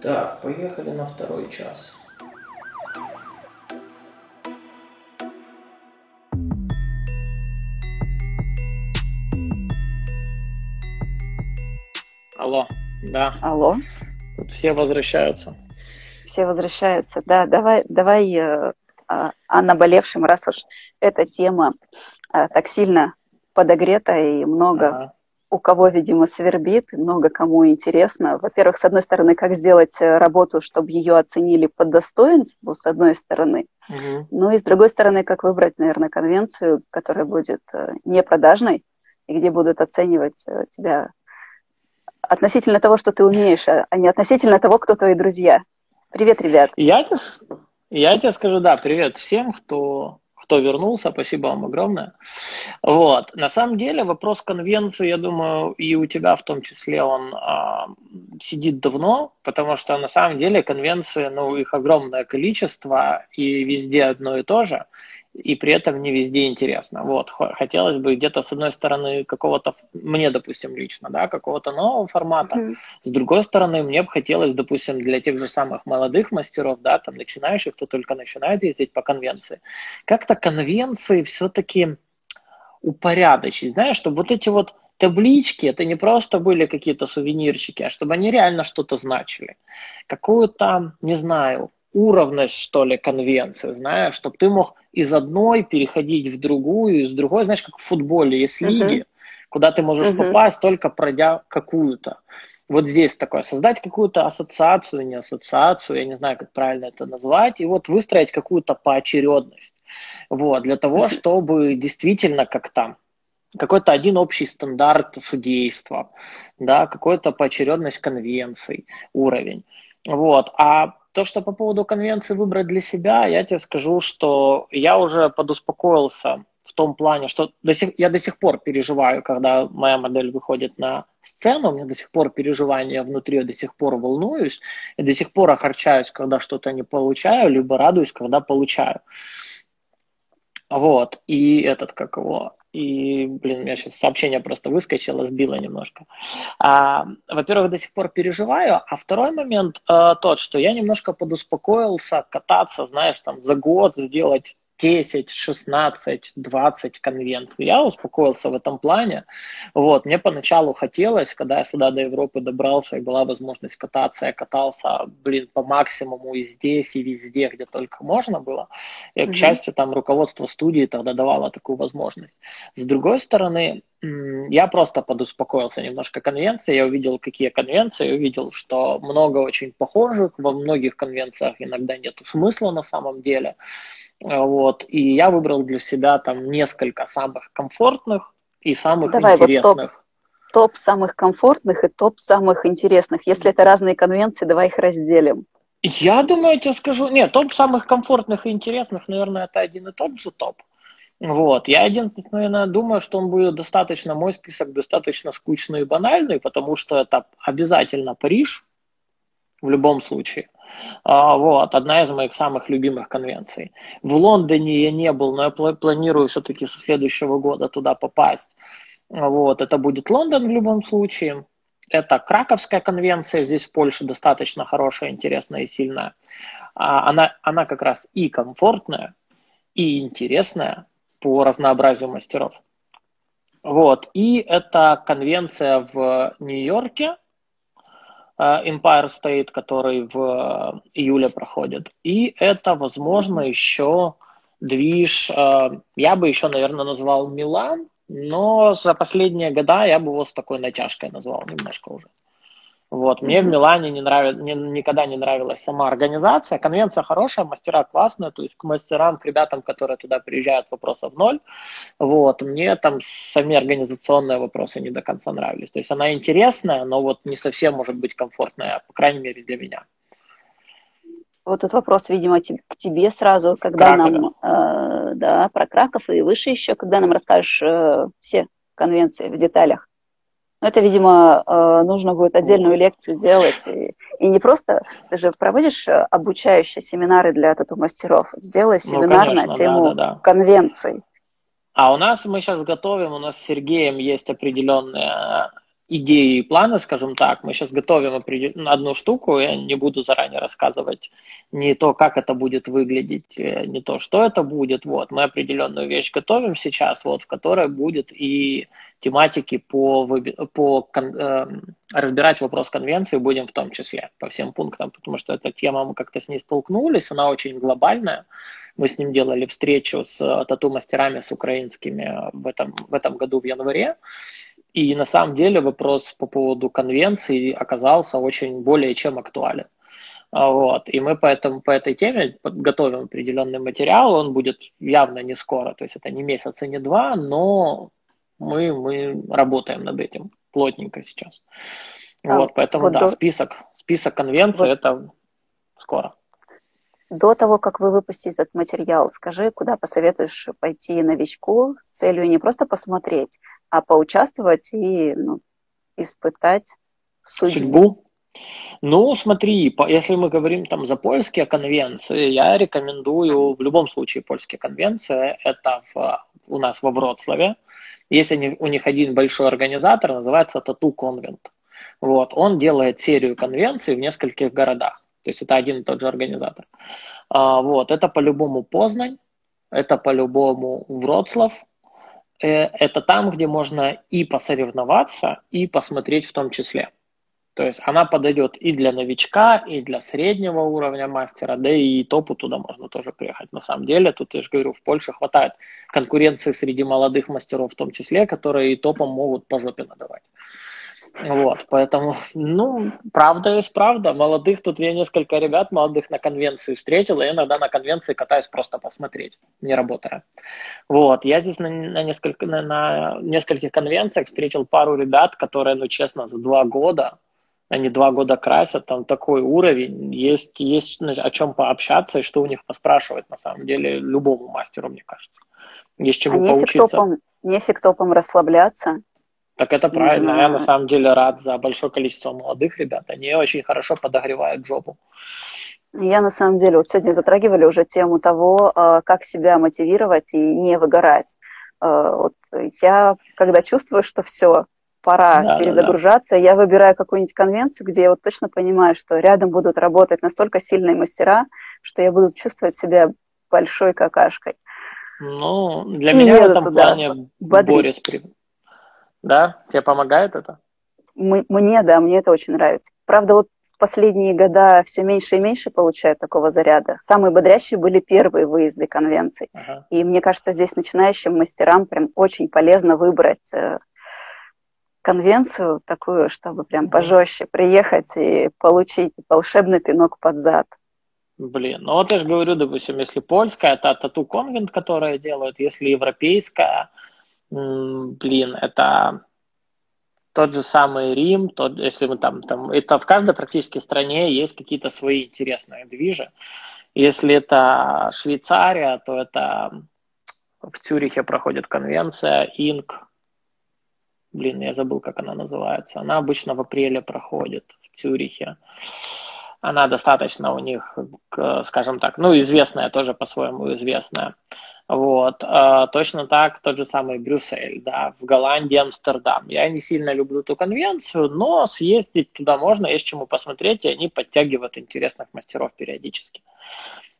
Так, поехали на второй час. Алло, да. Алло. Тут все возвращаются. Все возвращаются. Да, давай, давай э, а, о наболевшем, раз уж эта тема э, так сильно подогрета и много ага у кого, видимо, свербит, много кому интересно. Во-первых, с одной стороны, как сделать э, работу, чтобы ее оценили по достоинству, с одной стороны. Угу. Ну и с другой стороны, как выбрать, наверное, конвенцию, которая будет э, не продажной, и где будут оценивать э, тебя относительно того, что ты умеешь, а, а не относительно того, кто твои друзья. Привет, ребят. Я тебе, я тебе скажу, да, привет всем, кто кто вернулся, спасибо вам огромное. Вот. На самом деле вопрос конвенции, я думаю, и у тебя в том числе он а, сидит давно, потому что на самом деле конвенции, ну, их огромное количество, и везде одно и то же и при этом не везде интересно. Вот, хотелось бы где-то с одной стороны какого-то, мне, допустим, лично, да, какого-то нового формата, mm-hmm. с другой стороны, мне бы хотелось, допустим, для тех же самых молодых мастеров, да, там, начинающих, кто только начинает ездить по конвенции, как-то конвенции все-таки упорядочить, знаешь, чтобы вот эти вот таблички, это не просто были какие-то сувенирчики, а чтобы они реально что-то значили. Какую-то, не знаю, уровность, что ли, конвенции, знаешь, чтобы ты мог из одной переходить в другую, из другой, знаешь, как в футболе есть лиги, uh-huh. куда ты можешь uh-huh. попасть, только пройдя какую-то. Вот здесь такое, создать какую-то ассоциацию, не ассоциацию, я не знаю, как правильно это назвать, и вот выстроить какую-то поочередность. Вот, для того, uh-huh. чтобы действительно как там какой-то один общий стандарт судейства, да, какой-то поочередность конвенций, уровень. Вот. А то, что по поводу конвенции выбрать для себя, я тебе скажу, что я уже подуспокоился в том плане, что до сих, я до сих пор переживаю, когда моя модель выходит на сцену, у меня до сих пор переживания внутри, я до сих пор волнуюсь, и до сих пор огорчаюсь, когда что-то не получаю, либо радуюсь, когда получаю. Вот, и этот, как его, и, блин, у меня сейчас сообщение просто выскочило, сбило немножко. А, во-первых, до сих пор переживаю, а второй момент а, тот, что я немножко подуспокоился кататься, знаешь, там за год сделать 10, 16, 20 конвентов. Я успокоился в этом плане. Вот. Мне поначалу хотелось, когда я сюда до Европы добрался и была возможность кататься, я катался, блин, по максимуму и здесь, и везде, где только можно было. И, к счастью, там руководство студии тогда давало такую возможность. С другой стороны, я просто подуспокоился немножко конвенции, я увидел, какие конвенции, увидел, что много очень похожих, во многих конвенциях иногда нет смысла на самом деле. Вот. И я выбрал для себя там несколько самых комфортных и самых Давай, интересных. Вот топ, топ самых комфортных и топ самых интересных. Если это разные конвенции, давай их разделим. Я думаю, я тебе скажу, нет, топ самых комфортных и интересных, наверное, это один и тот же топ. Вот. Я единственное думаю, что он будет достаточно, мой список достаточно скучный и банальный, потому что это обязательно Париж в любом случае. А, вот, одна из моих самых любимых конвенций. В Лондоне я не был, но я планирую все-таки со следующего года туда попасть. Вот, это будет Лондон в любом случае. Это Краковская конвенция, здесь в Польше достаточно хорошая, интересная и сильная. А, она, она как раз и комфортная, и интересная по разнообразию мастеров. Вот, и это конвенция в Нью-Йорке, Empire State, который в э, июле проходит. И это, возможно, еще движ, э, я бы еще, наверное, назвал Милан, но за последние года я бы его с такой натяжкой назвал немножко уже. Вот. Мне mm-hmm. в Милане не нравит, не, никогда не нравилась сама организация. Конвенция хорошая, мастера классные, то есть к мастерам, к ребятам, которые туда приезжают, вопросов ноль. Вот. Мне там сами организационные вопросы не до конца нравились. То есть она интересная, но вот не совсем может быть комфортная, по крайней мере для меня. Вот этот вопрос, видимо, к тебе сразу, когда Кракове. нам, э, да, про Краков и выше еще, когда нам расскажешь э, все конвенции в деталях. Это, видимо, э, нужно будет отдельную лекцию сделать. И, и не просто, ты же проводишь э, обучающие семинары для тату-мастеров. Сделай ну, семинар ну, конечно, на тему да, да, да. конвенций. А у нас мы сейчас готовим, у нас с Сергеем есть определенные идеи и планы, скажем так. Мы сейчас готовим одну штуку, я не буду заранее рассказывать не то, как это будет выглядеть, э, не то, что это будет. Вот, мы определенную вещь готовим сейчас, вот, в которой будет и тематики по, по э, разбирать вопрос конвенции будем в том числе по всем пунктам, потому что эта тема, мы как-то с ней столкнулись, она очень глобальная. Мы с ним делали встречу с тату-мастерами, с украинскими в этом, в этом году в январе. И на самом деле вопрос по поводу конвенции оказался очень более чем актуален. А, вот. И мы поэтому по этой теме готовим определенный материал, он будет явно не скоро, то есть это не месяц и не два, но мы, мы работаем над этим плотненько сейчас. А, вот, поэтому вот да, до... список, список конвенций вот. это скоро. До того, как вы выпустите этот материал, скажи, куда посоветуешь пойти новичку с целью не просто посмотреть, а поучаствовать и ну, испытать судьбу. судьбу. Ну, смотри, если мы говорим там за польские конвенции, я рекомендую в любом случае польские конвенции. Это в, у нас во Вроцлаве. Есть они, у них один большой организатор, называется Тату Конвент. Вот, он делает серию конвенций в нескольких городах. То есть это один и тот же организатор. А, вот, это по-любому Познань, это по-любому Вроцлав, это там, где можно и посоревноваться, и посмотреть в том числе. То есть она подойдет и для новичка, и для среднего уровня мастера, да и топу туда можно тоже приехать. На самом деле, тут я же говорю, в Польше хватает конкуренции среди молодых мастеров в том числе, которые и топом могут по жопе надавать. Вот, поэтому, ну, правда есть правда. Молодых, тут я несколько ребят молодых на конвенции встретил, и иногда на конвенции катаюсь просто посмотреть, не работая. Вот, я здесь на, на, несколько, на, на нескольких конвенциях встретил пару ребят, которые, ну, честно, за два года, они два года красят, там такой уровень, есть, есть о чем пообщаться и что у них поспрашивать, на самом деле, любому мастеру, мне кажется. Есть чему а поучиться. Топом, нефиг топом расслабляться, так это правильно. Я на самом деле рад за большое количество молодых ребят. Они очень хорошо подогревают жопу. Я на самом деле, вот сегодня затрагивали уже тему того, а, как себя мотивировать и не выгорать. А, вот я, когда чувствую, что все, пора да, перезагружаться, да, да. я выбираю какую-нибудь конвенцию, где я вот точно понимаю, что рядом будут работать настолько сильные мастера, что я буду чувствовать себя большой какашкой. Ну, для и меня в этом туда плане Борис, да? Тебе помогает это? Мне, да, мне это очень нравится. Правда, вот в последние года все меньше и меньше получают такого заряда. Самые бодрящие были первые выезды конвенций. Ага. И мне кажется, здесь начинающим мастерам прям очень полезно выбрать э, конвенцию такую, чтобы прям пожестче приехать и получить волшебный пинок под зад. Блин, ну вот я же говорю, допустим, если польская, это тату конвент, которая делают, если европейская, блин, это тот же самый Рим, тот, если мы там, там, это в каждой практически стране есть какие-то свои интересные движи. Если это Швейцария, то это в Цюрихе проходит конвенция ИНК. Блин, я забыл, как она называется. Она обычно в апреле проходит в Цюрихе. Она достаточно у них, скажем так, ну, известная тоже по-своему известная. Вот. А, точно так тот же самый Брюссель, да, в Голландии Амстердам. Я не сильно люблю эту конвенцию, но съездить туда можно, есть чему посмотреть, и они подтягивают интересных мастеров периодически.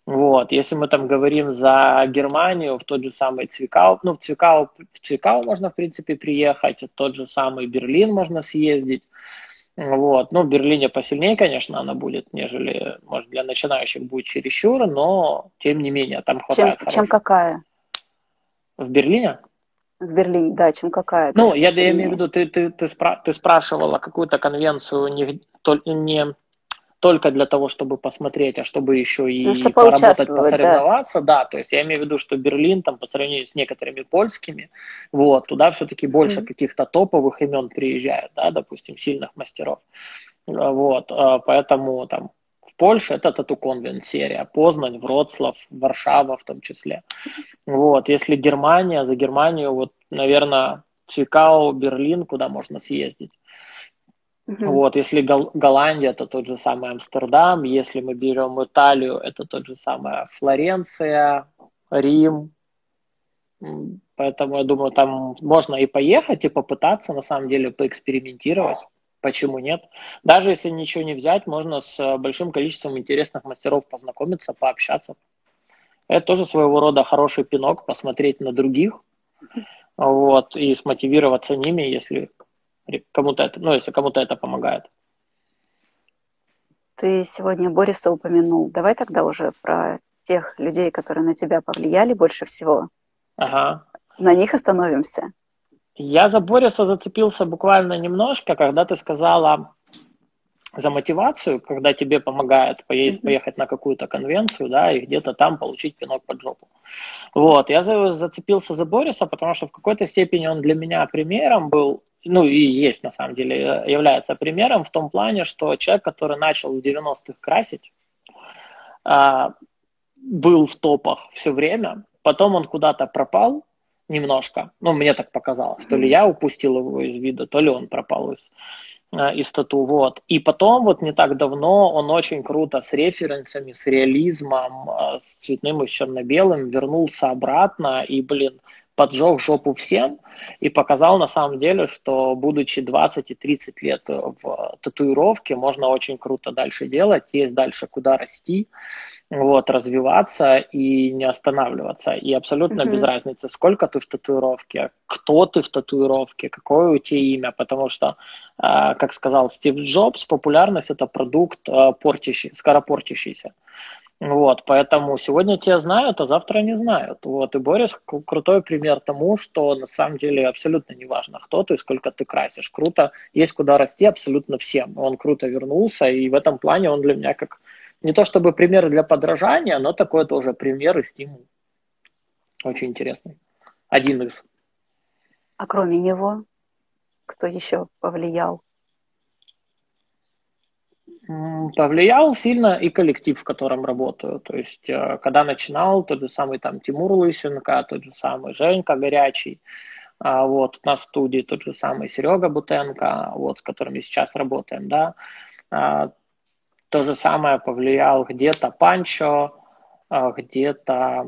Вот, если мы там говорим за Германию, в тот же самый Цвикау, ну, в Цвикау, в Цвикау можно, в принципе, приехать, в тот же самый Берлин можно съездить. Вот. Ну, в Берлине посильнее, конечно, она будет, нежели, может, для начинающих будет чересчур, но, тем не менее, там хватает Чем, чем какая? В Берлине? В Берлине, да, чем какая? Ну, я, я имею в виду, ты, ты, ты, спра- ты спрашивала какую-то конвенцию не, не только для того, чтобы посмотреть, а чтобы еще и ну, поработать, посоревноваться, да. да, то есть я имею в виду, что Берлин там по сравнению с некоторыми польскими, вот, туда все-таки больше mm-hmm. каких-то топовых имен приезжает, да, допустим, сильных мастеров, вот, а, поэтому там в Польше это Тату Конвент серия, Познань, Вроцлав, Варшава в том числе, вот, если Германия, за Германию, вот, наверное, Чикаго, Берлин, куда можно съездить, Uh-huh. Вот, если Гол- Голландия, это тот же самый Амстердам, если мы берем Италию, это тот же самый Флоренция, Рим, Поэтому я думаю, там можно и поехать, и попытаться, на самом деле, поэкспериментировать. Почему нет? Даже если ничего не взять, можно с большим количеством интересных мастеров познакомиться, пообщаться. Это тоже своего рода хороший пинок, посмотреть на других, вот, и смотивироваться ними, если кому-то это, ну, если кому-то это помогает. Ты сегодня Бориса упомянул. Давай тогда уже про тех людей, которые на тебя повлияли больше всего. Ага. На них остановимся. Я за Бориса зацепился буквально немножко, когда ты сказала за мотивацию, когда тебе помогают поездить, поехать на какую-то конвенцию, да, и где-то там получить пинок под жопу. Вот, я за, зацепился за Бориса, потому что в какой-то степени он для меня примером был, ну и есть на самом деле, является примером в том плане, что человек, который начал в 90-х красить, а, был в топах все время, потом он куда-то пропал немножко, ну, мне так показалось, то ли я упустил его из вида, то ли он пропал из, э, из вот. И потом, вот не так давно, он очень круто с референсами, с реализмом, э, с цветным и с черно-белым вернулся обратно и, блин, поджег жопу всем и показал на самом деле, что будучи 20 и 30 лет в татуировке, можно очень круто дальше делать, есть дальше куда расти, вот, развиваться и не останавливаться. И абсолютно mm-hmm. без разницы, сколько ты в татуировке, кто ты в татуировке, какое у тебя имя, потому что, э, как сказал Стив Джобс, популярность это продукт э, портящий, скоропортящийся. Вот, поэтому сегодня тебя знают, а завтра не знают. Вот, и Борис крутой пример тому, что на самом деле абсолютно не важно, кто ты, сколько ты красишь. Круто, есть куда расти абсолютно всем. Он круто вернулся, и в этом плане он для меня как не то чтобы пример для подражания, но такой тоже пример и стимул. Очень интересный. Один из. А кроме него, кто еще повлиял? Повлиял сильно и коллектив, в котором работаю. То есть, э, когда начинал, тот же самый там Тимур Лысенко, тот же самый Женька Горячий, а, вот, на студии тот же самый Серега Бутенко, вот, с которыми сейчас работаем, да. А, то же самое повлиял где-то Панчо, а, где-то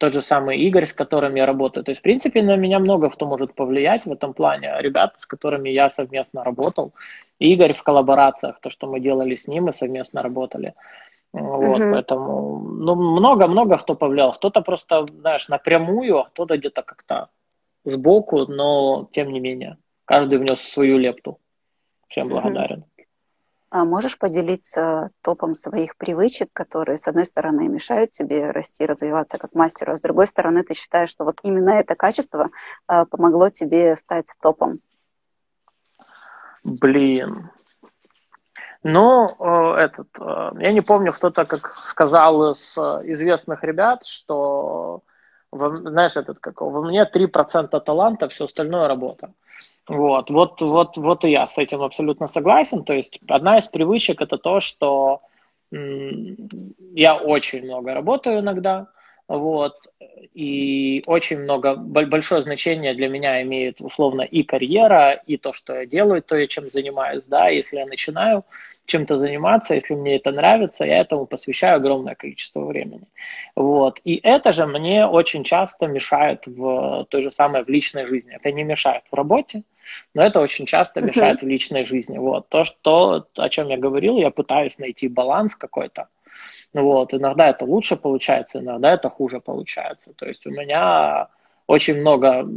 тот же самый Игорь, с которым я работаю. То есть, в принципе, на меня много кто может повлиять в этом плане. Ребята, с которыми я совместно работал. Игорь в коллаборациях, то, что мы делали с ним, мы совместно работали. Вот, uh-huh. поэтому, ну, много-много кто повлиял. Кто-то просто, знаешь, напрямую, а кто-то где-то как-то сбоку, но тем не менее. Каждый внес свою лепту. Всем благодарен. А можешь поделиться топом своих привычек, которые, с одной стороны, мешают тебе расти, развиваться как мастеру, а с другой стороны, ты считаешь, что вот именно это качество а, помогло тебе стать топом? Блин. Ну, э, этот, э, я не помню, кто-то как сказал из э, известных ребят, что, знаешь, этот, как, во мне 3% таланта, все остальное работа. Вот, вот, вот, вот и я с этим абсолютно согласен. То есть одна из привычек это то, что я очень много работаю иногда, вот, и очень много, большое значение для меня имеет условно и карьера, и то, что я делаю, то, чем занимаюсь, да, если я начинаю чем-то заниматься, если мне это нравится, я этому посвящаю огромное количество времени, вот, и это же мне очень часто мешает в той же самой в личной жизни, это не мешает в работе, но это очень часто мешает uh-huh. в личной жизни, вот, то, что, о чем я говорил, я пытаюсь найти баланс какой-то, вот, иногда это лучше получается, иногда это хуже получается. То есть у меня очень много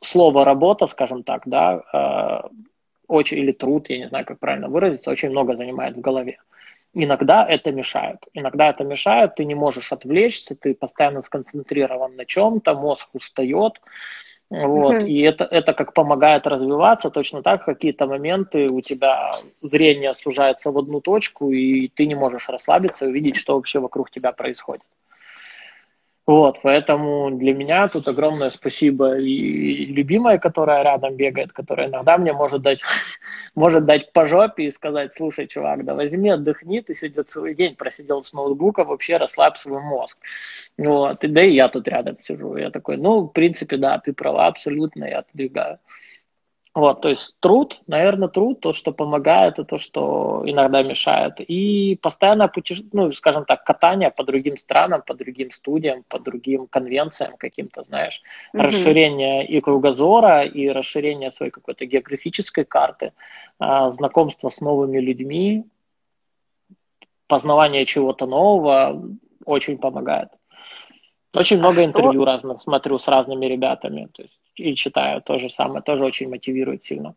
слова работа, скажем так, да, э, очень, или труд, я не знаю, как правильно выразиться, очень много занимает в голове. Иногда это мешает. Иногда это мешает, ты не можешь отвлечься, ты постоянно сконцентрирован на чем-то, мозг устает, вот, mm-hmm. и это, это как помогает развиваться, точно так какие-то моменты у тебя зрение сужается в одну точку, и ты не можешь расслабиться и увидеть, что вообще вокруг тебя происходит. Вот, поэтому для меня тут огромное спасибо и любимая, которая рядом бегает, которая иногда мне может дать, может дать по жопе и сказать, слушай, чувак, да возьми, отдохни, ты сегодня целый день просидел с ноутбука, вообще расслабь свой мозг. Вот, да и я тут рядом сижу, я такой, ну, в принципе, да, ты права абсолютно, я отдвигаю. Вот, то есть труд, наверное, труд, то, что помогает, и то, что иногда мешает. И постоянное путешествие, ну, скажем так, катание по другим странам, по другим студиям, по другим конвенциям каким-то, знаешь, mm-hmm. расширение и кругозора, и расширение своей какой-то географической карты, а, знакомство с новыми людьми, познавание чего-то нового очень помогает. Очень много а интервью что? разных смотрю с разными ребятами. То есть и читаю то же самое, тоже очень мотивирует сильно.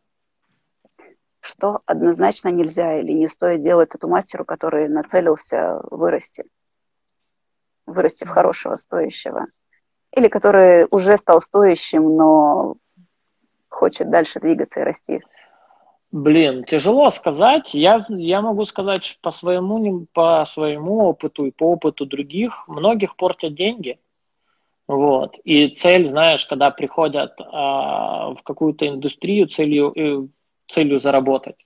Что однозначно нельзя или не стоит делать эту мастеру, который нацелился вырасти, вырасти в хорошего, стоящего, или который уже стал стоящим, но хочет дальше двигаться и расти? Блин, тяжело сказать. Я, я могу сказать по своему, по своему опыту и по опыту других. Многих портят деньги. Вот. И цель, знаешь, когда приходят а, в какую-то индустрию целью, э, целью заработать.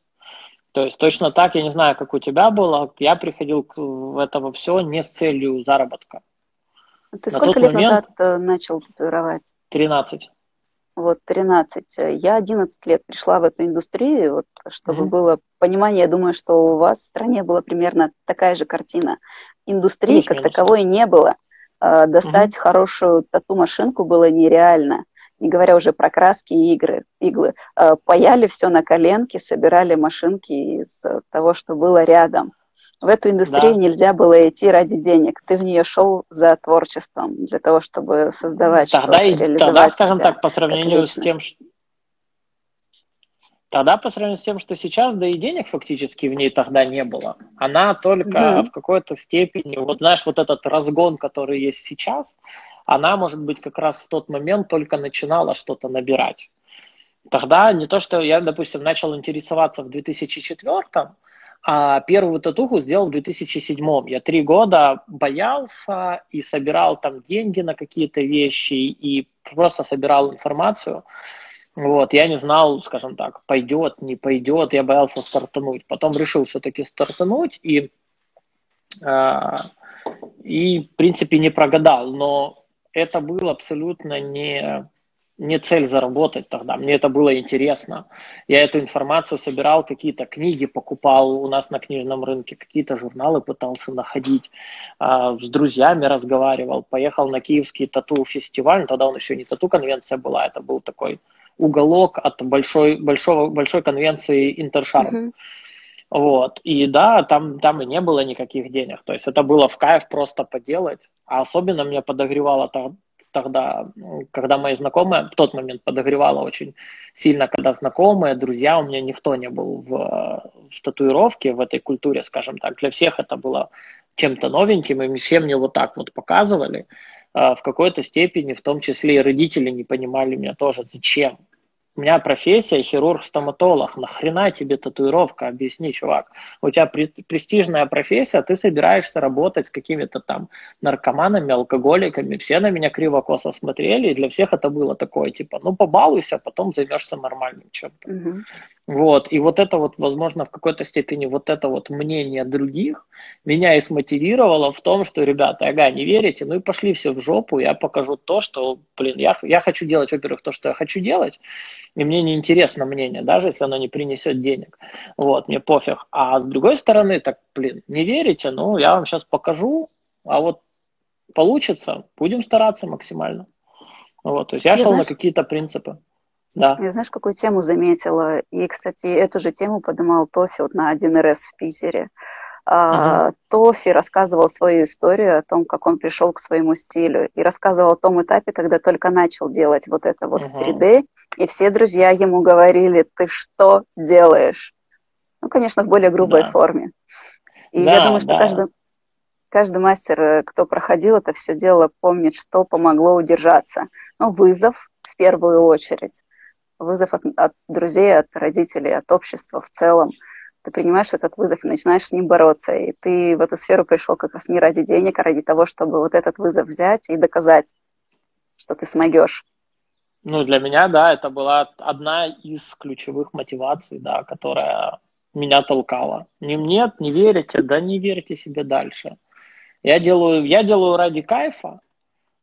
То есть точно так, я не знаю, как у тебя было, я приходил к, в это все не с целью заработка. А ты На сколько лет момент, назад э, начал татуировать? 13. Вот 13. Я 11 лет пришла в эту индустрию, вот, чтобы mm-hmm. было понимание, я думаю, что у вас в стране была примерно такая же картина. Индустрии как таковой не было. Э, достать угу. хорошую тату-машинку было нереально, не говоря уже про краски и игры, иглы. Э, паяли все на коленке, собирали машинки из того, что было рядом. В эту индустрию да. нельзя было идти ради денег. Ты в нее шел за творчеством, для того, чтобы создавать тогда что-то, и, реализовать Тогда, скажем так, по сравнению с тем, что Тогда по сравнению с тем, что сейчас, да и денег фактически в ней тогда не было. Она только mm-hmm. в какой-то степени, вот знаешь, вот этот разгон, который есть сейчас, она, может быть, как раз в тот момент только начинала что-то набирать. Тогда не то, что я, допустим, начал интересоваться в 2004 а первую татуху сделал в 2007 Я три года боялся и собирал там деньги на какие-то вещи и просто собирал информацию. Вот, я не знал, скажем так, пойдет, не пойдет, я боялся стартануть. Потом решил все-таки стартануть и, э, и, в принципе, не прогадал. Но это было абсолютно не, не цель заработать тогда. Мне это было интересно. Я эту информацию собирал, какие-то книги покупал у нас на книжном рынке, какие-то журналы пытался находить, э, с друзьями разговаривал, поехал на киевский тату-фестиваль. Тогда он еще не тату-конвенция была, это был такой уголок от большой, большого, большой конвенции Интершарм. Вот. И да, там, там и не было никаких денег. То есть это было в кайф просто поделать. А особенно меня подогревало тогда, когда мои знакомые, в тот момент подогревало очень сильно, когда знакомые, друзья, у меня никто не был в, в татуировке, в этой культуре, скажем так. Для всех это было чем-то новеньким, и все мне вот так вот показывали. А, в какой-то степени, в том числе и родители не понимали меня тоже, зачем у меня профессия хирург-стоматолог. Нахрена тебе татуировка? Объясни, чувак. У тебя престижная профессия, ты собираешься работать с какими-то там наркоманами, алкоголиками. Все на меня криво-косо смотрели, и для всех это было такое, типа, ну побалуйся, а потом займешься нормальным чем-то. Угу. Вот, и вот это вот, возможно, в какой-то степени вот это вот мнение других меня и смотивировало в том, что, ребята, ага, не верите, ну и пошли все в жопу, я покажу то, что, блин, я, я хочу делать, во-первых, то, что я хочу делать, и мне не интересно мнение, даже если оно не принесет денег, вот, мне пофиг. А с другой стороны, так, блин, не верите, ну, я вам сейчас покажу, а вот получится, будем стараться максимально. Вот, то есть я, я шел знаешь... на какие-то принципы. Да. Я знаешь, какую тему заметила? И, кстати, эту же тему поднимал Тофи вот на 1С в Питере. Uh-huh. Тофи рассказывал свою историю о том, как он пришел к своему стилю, и рассказывал о том этапе, когда только начал делать вот это вот uh-huh. 3D, и все друзья ему говорили, ты что делаешь? Ну, конечно, в более грубой да. форме. И да, я думаю, что да. каждый, каждый мастер, э, кто проходил это все дело, помнит, что помогло удержаться. Ну, вызов в первую очередь вызов от, от друзей, от родителей, от общества в целом. Ты принимаешь этот вызов и начинаешь с ним бороться. И ты в эту сферу пришел как раз не ради денег, а ради того, чтобы вот этот вызов взять и доказать, что ты смогешь. Ну, для меня, да, это была одна из ключевых мотиваций, да, которая меня толкала. Не нет, не верите, да не верьте себе дальше. Я делаю, я делаю ради кайфа,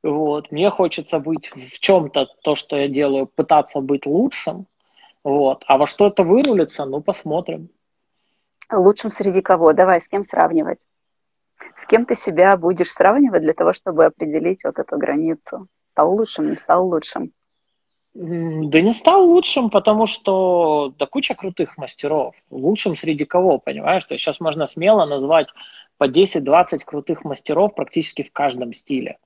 вот. Мне хочется быть в чем-то, то, что я делаю, пытаться быть лучшим. Вот. А во что это вырулится, ну, посмотрим. Лучшим среди кого? Давай, с кем сравнивать? С кем ты себя будешь сравнивать для того, чтобы определить вот эту границу? Стал лучшим, не стал лучшим? Да не стал лучшим, потому что да куча крутых мастеров. Лучшим среди кого, понимаешь? То есть сейчас можно смело назвать по 10-20 крутых мастеров практически в каждом стиле.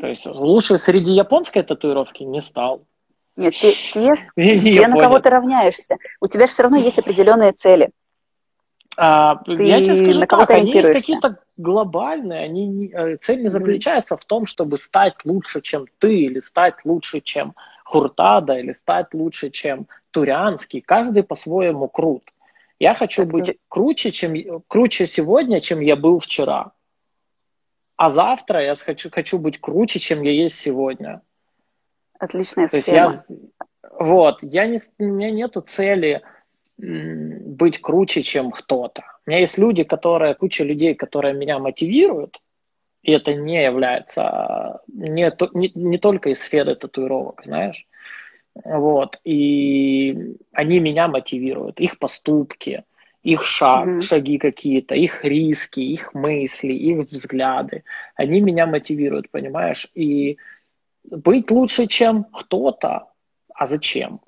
То есть лучше среди японской татуировки не стал. Нет, те, те, те на кого ты равняешься. У тебя же все равно есть определенные цели. А, ты я тебе скажу на так, они есть какие-то глобальные, они, э, цель не заключается в том, чтобы стать лучше, чем ты, или стать лучше, чем Хуртада, или стать лучше, чем Турянский. Каждый по-своему крут. Я хочу так быть ты... круче, чем, круче сегодня, чем я был вчера. А завтра я хочу, хочу быть круче, чем я есть сегодня. Отличная То схема. Есть я, вот, я не, у меня нету цели быть круче, чем кто-то. У меня есть люди, которые, куча людей, которые меня мотивируют, и это не является не, не, не только из сферы татуировок, знаешь. Вот, и они меня мотивируют, их поступки, их шаг, mm-hmm. шаги какие-то, их риски, их мысли, их взгляды, они меня мотивируют, понимаешь? И быть лучше, чем кто-то. А зачем?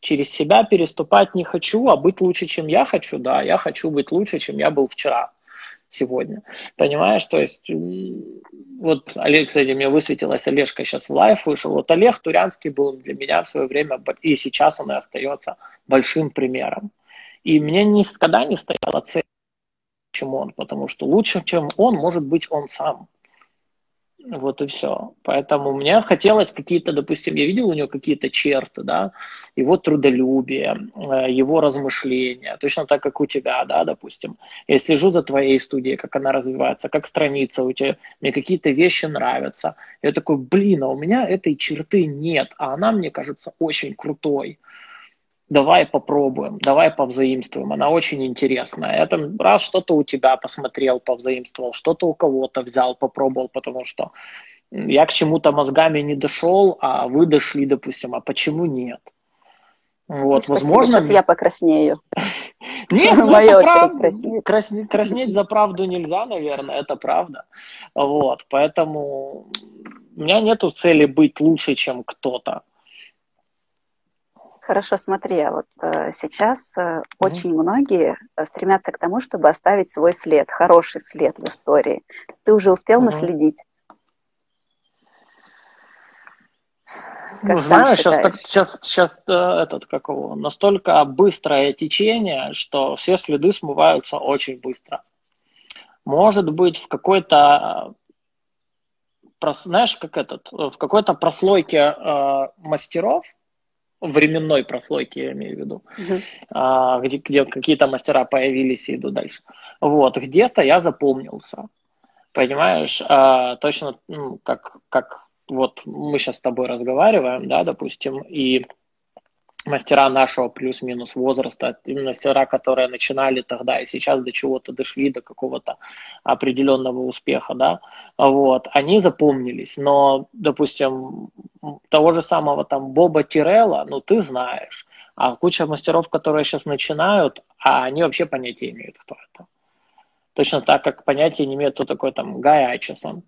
Через себя переступать не хочу, а быть лучше, чем я хочу, да, я хочу быть лучше, чем я был вчера, сегодня. Понимаешь, то есть, вот Олег, кстати, мне высветилась, Олежка сейчас в лайф вышел. Вот Олег Турянский был для меня в свое время, и сейчас он и остается большим примером. И мне никогда не стояла цель, чем он, потому что лучше, чем он, может быть он сам. Вот и все. Поэтому мне хотелось какие-то, допустим, я видел у него какие-то черты, да, его трудолюбие, э, его размышления, точно так, как у тебя, да, допустим. Я слежу за твоей студией, как она развивается, как страница у тебя, мне какие-то вещи нравятся. Я такой, блин, а у меня этой черты нет, а она, мне кажется, очень крутой давай попробуем, давай повзаимствуем, она очень интересная. Я там раз что-то у тебя посмотрел, повзаимствовал, что-то у кого-то взял, попробовал, потому что я к чему-то мозгами не дошел, а вы дошли, допустим, а почему нет? Вот, Спасибо, возможно... Сейчас я покраснею. Нет, ну это правда. Краснеть за правду нельзя, наверное, это правда. Вот, поэтому у меня нету цели быть лучше, чем кто-то. Хорошо, смотри, а вот э, сейчас mm-hmm. очень многие э, стремятся к тому, чтобы оставить свой след, хороший след в истории. Ты уже успел mm-hmm. наследить? Как ну, знаю, сейчас, так, сейчас, сейчас этот, как его, настолько быстрое течение, что все следы смываются очень быстро. Может быть, в какой-то, знаешь, как этот, в какой-то прослойке э, мастеров – временной прослойки, я имею в виду, uh-huh. а, где, где какие-то мастера появились и иду дальше. Вот, где-то я запомнился, понимаешь, а, точно ну, как, как вот мы сейчас с тобой разговариваем, да, допустим, и мастера нашего плюс-минус возраста, мастера, которые начинали тогда и сейчас до чего-то дошли, до какого-то определенного успеха, да, вот, они запомнились, но, допустим, того же самого там Боба Тирелла, ну, ты знаешь, а куча мастеров, которые сейчас начинают, а они вообще понятия имеют, кто это. Точно так, как понятия не имеют, кто такой там Гай Айчесон.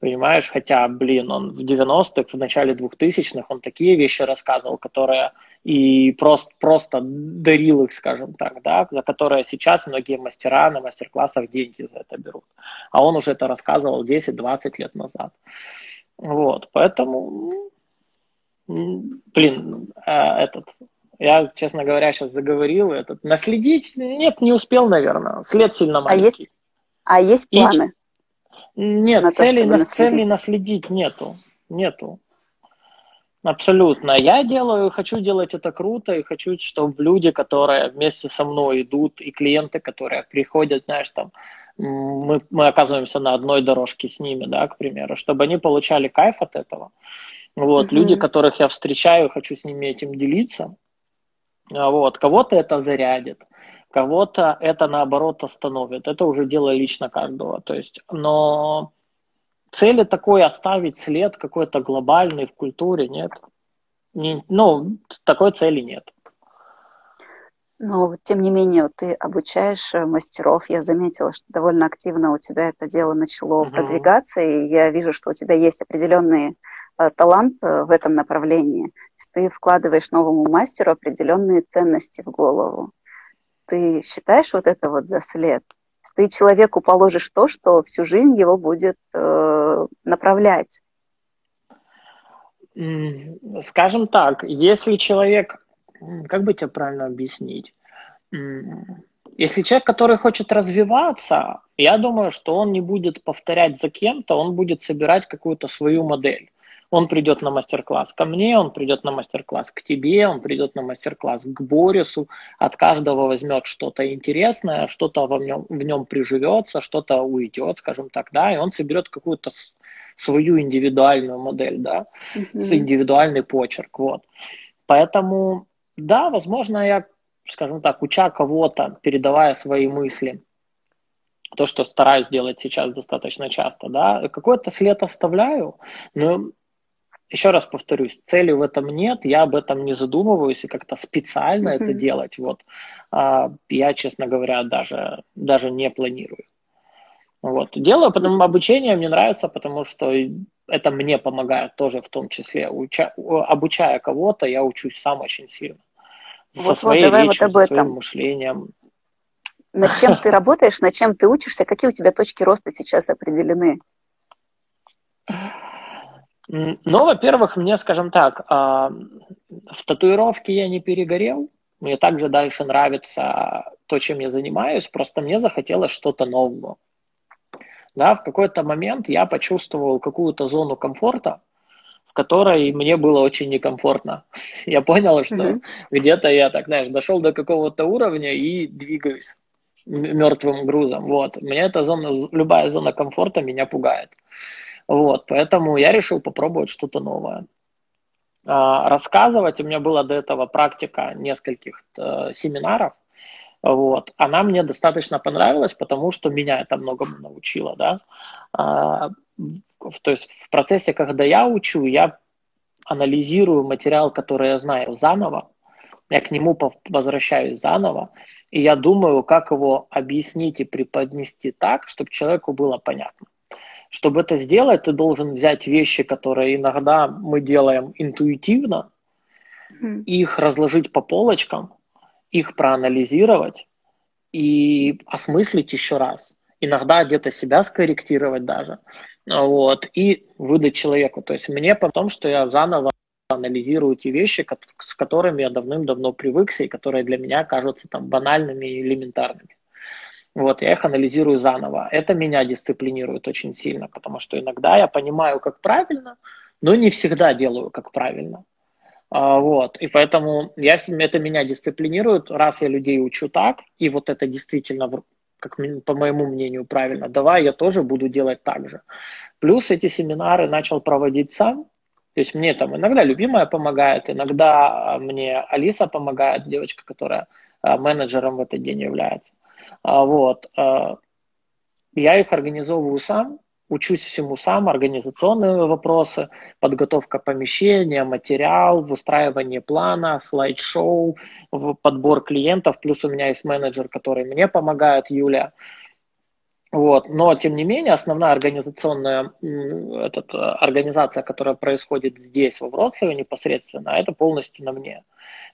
Понимаешь, хотя, блин, он в 90-х, в начале 2000-х, он такие вещи рассказывал, которые и просто, просто дарил их, скажем так, да, за которые сейчас многие мастера на мастер-классах деньги за это берут. А он уже это рассказывал 10-20 лет назад. Вот, поэтому, блин, э, этот, я, честно говоря, сейчас заговорил, этот, наследить, нет, не успел, наверное, след сильно маленький. А есть, а есть планы? Нет, на цели, то, нас, цели наследить нету. Нету. Абсолютно. Я делаю, хочу делать это круто, и хочу, чтобы люди, которые вместе со мной идут, и клиенты, которые приходят, знаешь, там, мы, мы оказываемся на одной дорожке с ними, да, к примеру, чтобы они получали кайф от этого. Вот, mm-hmm. люди, которых я встречаю, хочу с ними этим делиться. Вот, кого-то это зарядит, кого-то это наоборот остановит. Это уже дело лично каждого. То есть, но цели такой оставить след какой-то глобальный в культуре нет. не, ну, такой цели нет. Но, тем не менее, ты обучаешь э, мастеров. Я заметила, что довольно активно у тебя это дело начало uh-huh. продвигаться, и я вижу, что у тебя есть определенный э, талант э, в этом направлении. То есть ты вкладываешь новому мастеру определенные ценности в голову. Ты считаешь вот это вот за след? Ты человеку положишь то, что всю жизнь его будет э, направлять. Скажем так, если человек как бы тебе правильно объяснить? Если человек, который хочет развиваться, я думаю, что он не будет повторять за кем-то, он будет собирать какую-то свою модель. Он придет на мастер-класс ко мне, он придет на мастер-класс к тебе, он придет на мастер-класс к Борису, от каждого возьмет что-то интересное, что-то в нем, в нем приживется, что-то уйдет, скажем так, да, и он соберет какую-то свою индивидуальную модель, да, mm-hmm. с индивидуальный почерк, вот. Поэтому да, возможно, я, скажем так, уча кого-то, передавая свои мысли, то, что стараюсь делать сейчас достаточно часто, да, какой-то след оставляю, но еще раз повторюсь, цели в этом нет, я об этом не задумываюсь и как-то специально mm-hmm. это делать, вот, а, я, честно говоря, даже, даже не планирую. Вот. Делаю, потому обучение мне нравится, потому что это мне помогает тоже в том числе. Уча, обучая кого-то, я учусь сам очень сильно вот, со своей вот, давай речью, вот об этом. своим мышлением. Над чем ты работаешь, над чем ты учишься, какие у тебя точки роста сейчас определены? Ну, во-первых, мне, скажем так, а, в татуировке я не перегорел. Мне также дальше нравится то, чем я занимаюсь, просто мне захотелось что-то нового. Да, в какой-то момент я почувствовал какую-то зону комфорта, которой мне было очень некомфортно. Я понял, что mm-hmm. где-то я так, знаешь, дошел до какого-то уровня и двигаюсь мертвым грузом. Вот. Меня эта зона, любая зона комфорта меня пугает. Вот. Поэтому я решил попробовать что-то новое. А, рассказывать, у меня была до этого практика нескольких э, семинаров, вот. Она мне достаточно понравилась, потому что меня это многому научило, да. А, то есть в процессе, когда я учу, я анализирую материал, который я знаю заново, я к нему возвращаюсь заново, и я думаю, как его объяснить и преподнести так, чтобы человеку было понятно. Чтобы это сделать, ты должен взять вещи, которые иногда мы делаем интуитивно, mm. их разложить по полочкам, их проанализировать и осмыслить еще раз. Иногда где-то себя скорректировать даже вот, и выдать человеку. То есть мне по том, что я заново анализирую те вещи, с которыми я давным-давно привыкся и которые для меня кажутся там банальными и элементарными. Вот, я их анализирую заново. Это меня дисциплинирует очень сильно, потому что иногда я понимаю, как правильно, но не всегда делаю, как правильно. А, вот, и поэтому я, это меня дисциплинирует, раз я людей учу так, и вот это действительно как по моему мнению, правильно, давай я тоже буду делать так же. Плюс эти семинары начал проводить сам, то есть мне там иногда любимая помогает, иногда а, мне Алиса помогает, девочка, которая а, менеджером в этот день является. А, вот. Я их организовываю сам, учусь всему сам, организационные вопросы, подготовка помещения, материал, выстраивание плана, слайд-шоу, подбор клиентов, плюс у меня есть менеджер, который мне помогает, Юля. Вот. Но, тем не менее, основная организационная этот, организация, которая происходит здесь, во Вроцлаве непосредственно, это полностью на мне.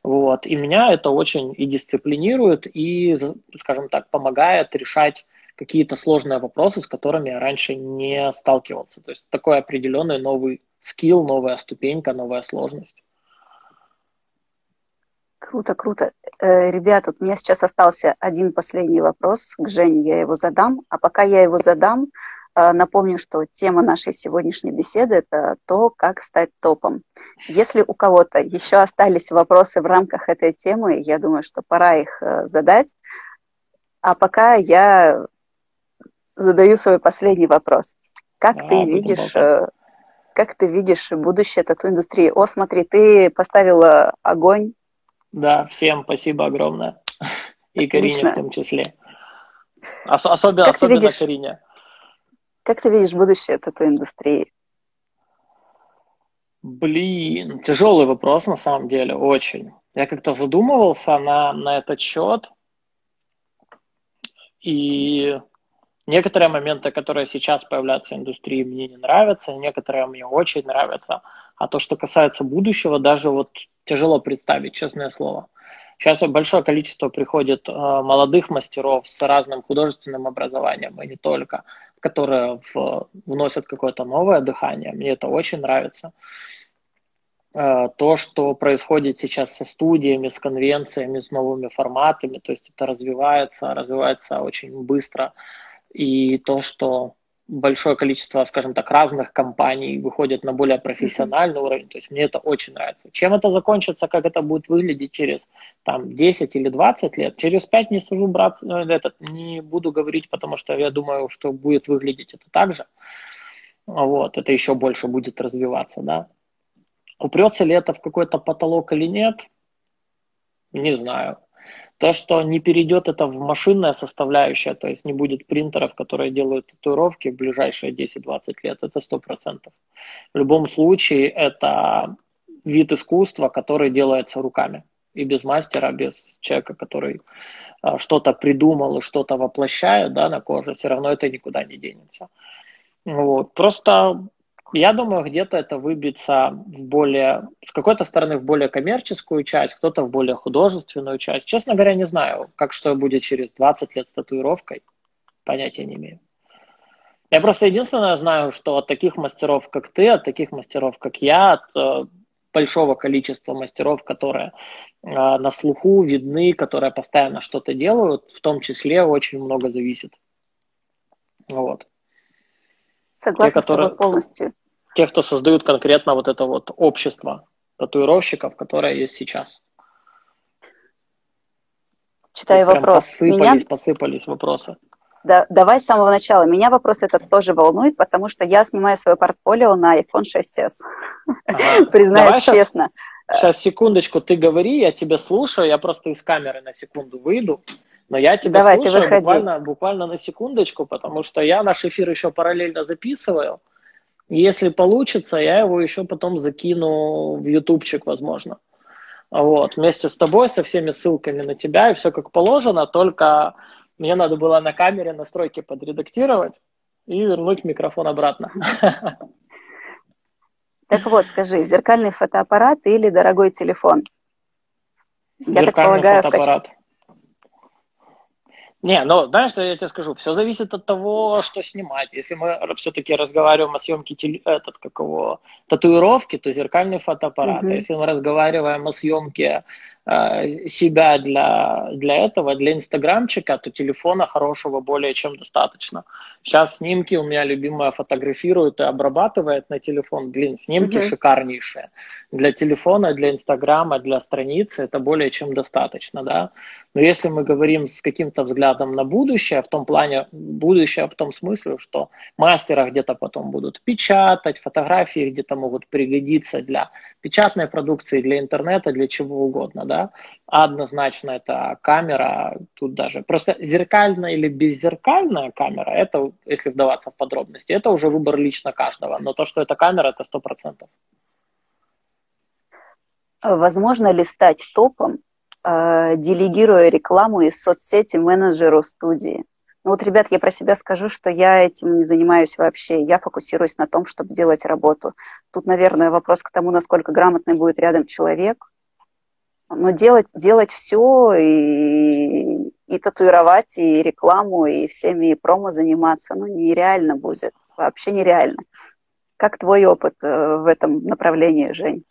Вот. И меня это очень и дисциплинирует, и, скажем так, помогает решать какие-то сложные вопросы, с которыми я раньше не сталкивался. То есть такой определенный новый скилл, новая ступенька, новая сложность. Круто, круто. Э, ребят, вот у меня сейчас остался один последний вопрос к Жене, я его задам. А пока я его задам, э, напомню, что тема нашей сегодняшней беседы – это то, как стать топом. Если у кого-то еще остались вопросы в рамках этой темы, я думаю, что пора их э, задать. А пока я задаю свой последний вопрос. Как а, ты видишь, э, как ты видишь будущее тату-индустрии? О, смотри, ты поставила огонь. Да, всем спасибо огромное. И Карине в том числе. Ос- особенно как особенно видишь, Карине. Как ты видишь будущее тату-индустрии? Блин, тяжелый вопрос на самом деле, очень. Я как-то задумывался на, на этот счет, и некоторые моменты, которые сейчас появляются в индустрии, мне не нравятся, некоторые мне очень нравятся. А то, что касается будущего, даже вот тяжело представить, честное слово. Сейчас большое количество приходит э, молодых мастеров с разным художественным образованием, и не только, которые в, вносят какое-то новое дыхание. Мне это очень нравится. Э, то, что происходит сейчас со студиями, с конвенциями, с новыми форматами, то есть это развивается, развивается очень быстро. И то, что большое количество, скажем так, разных компаний выходят на более профессиональный уровень. То есть мне это очень нравится. Чем это закончится, как это будет выглядеть через там 10 или 20 лет, через 5 не сужу брат, ну, этот, не буду говорить, потому что я думаю, что будет выглядеть это так же. Вот, это еще больше будет развиваться, да. Упрется ли это в какой-то потолок или нет, не знаю. То, что не перейдет это в машинная составляющая, то есть не будет принтеров, которые делают татуировки в ближайшие 10-20 лет, это 100%. В любом случае, это вид искусства, который делается руками. И без мастера, без человека, который а, что-то придумал и что-то воплощает да, на коже, все равно это никуда не денется. Вот. Просто я думаю, где-то это выбьется в более, с какой-то стороны в более коммерческую часть, кто-то в более художественную часть. Честно говоря, не знаю, как что будет через 20 лет с татуировкой. Понятия не имею. Я просто единственное знаю, что от таких мастеров, как ты, от таких мастеров, как я, от э, большого количества мастеров, которые э, на слуху видны, которые постоянно что-то делают, в том числе очень много зависит. Вот. Согласна Те, которые... полностью тех, кто создают конкретно вот это вот общество татуировщиков, которое есть сейчас. Читаю вопрос. Посыпались, Меня... посыпались вопросы. Да, давай с самого начала. Меня вопрос этот тоже волнует, потому что я снимаю свое портфолио на iPhone 6s. Ага. Признаюсь давай честно. Сейчас, сейчас, секундочку, ты говори, я тебя слушаю, я просто из камеры на секунду выйду. Но я тебя Давай, слушаю буквально, буквально на секундочку, потому что я наш эфир еще параллельно записываю. Если получится, я его еще потом закину в ютубчик, возможно. Вот, вместе с тобой, со всеми ссылками на тебя, и все как положено, только мне надо было на камере настройки подредактировать и вернуть микрофон обратно. Так вот, скажи, зеркальный фотоаппарат или дорогой телефон? Я так полагаю, фотоаппарат. В не, ну, знаешь, что я тебе скажу? Все зависит от того, что снимать. Если мы все-таки разговариваем о съемке теле, этот, какого, татуировки, то зеркальный фотоаппарат. Mm-hmm. Если мы разговариваем о съемке себя для, для этого, для инстаграмчика, то телефона хорошего более чем достаточно. Сейчас снимки у меня любимая фотографирует и обрабатывает на телефон. Блин, снимки mm-hmm. шикарнейшие. Для телефона, для инстаграма, для страницы это более чем достаточно, да. Но если мы говорим с каким-то взглядом на будущее, в том плане, будущее в том смысле, что мастера где-то потом будут печатать, фотографии где-то могут пригодиться для печатной продукции, для интернета, для чего угодно, да, однозначно это камера, тут даже просто зеркальная или беззеркальная камера, это, если вдаваться в подробности, это уже выбор лично каждого, но то, что это камера, это сто процентов. Возможно ли стать топом, э, делегируя рекламу из соцсети менеджеру студии? Ну вот, ребят, я про себя скажу, что я этим не занимаюсь вообще. Я фокусируюсь на том, чтобы делать работу. Тут, наверное, вопрос к тому, насколько грамотный будет рядом человек. Но делать, делать все и, и татуировать, и рекламу, и всеми и промо заниматься, ну, нереально будет. Вообще нереально. Как твой опыт э, в этом направлении, Жень?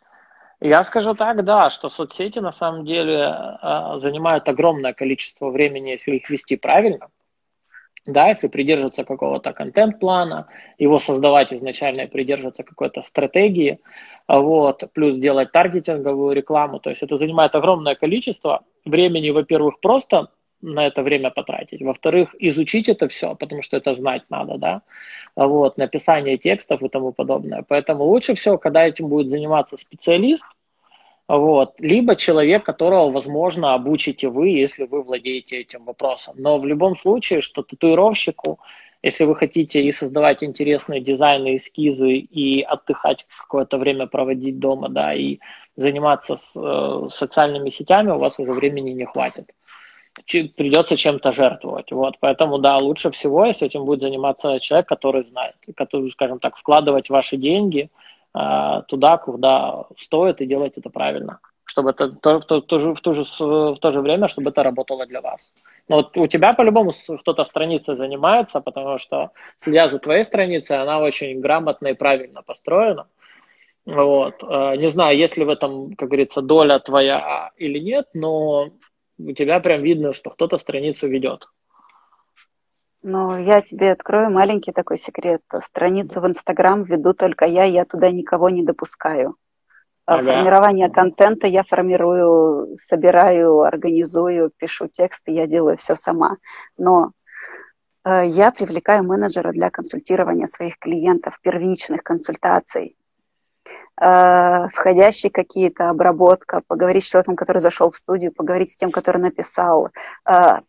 Я скажу так, да, что соцсети на самом деле э, занимают огромное количество времени, если их вести правильно да, если придерживаться какого-то контент-плана, его создавать изначально и придерживаться какой-то стратегии, вот, плюс делать таргетинговую рекламу, то есть это занимает огромное количество времени, во-первых, просто на это время потратить, во-вторых, изучить это все, потому что это знать надо, да, вот, написание текстов и тому подобное, поэтому лучше всего, когда этим будет заниматься специалист, вот. Либо человек, которого, возможно, обучите вы, если вы владеете этим вопросом. Но в любом случае, что татуировщику Если вы хотите и создавать интересные дизайны, эскизы, и отдыхать какое-то время проводить дома, да, и заниматься с, э, социальными сетями, у вас уже времени не хватит. Придется чем-то жертвовать. Вот, поэтому, да, лучше всего, если этим будет заниматься человек, который знает, который, скажем так, вкладывать ваши деньги туда, куда стоит, и делать это правильно чтобы это то, то, то же, в, то же, в то же время, чтобы это работало для вас. Но вот у тебя по-любому кто-то страницей занимается, потому что следя за твоей страницей, она очень грамотно и правильно построена. Вот. Э, не знаю, есть ли в этом, как говорится, доля твоя или нет, но у тебя прям видно, что кто-то страницу ведет. Ну, я тебе открою маленький такой секрет. Страницу в Инстаграм веду только я, я туда никого не допускаю. Ага. Формирование контента я формирую, собираю, организую, пишу тексты, я делаю все сама. Но э, я привлекаю менеджера для консультирования своих клиентов, первичных консультаций, э, входящие какие-то обработка, поговорить с человеком, который зашел в студию, поговорить с тем, который написал, э,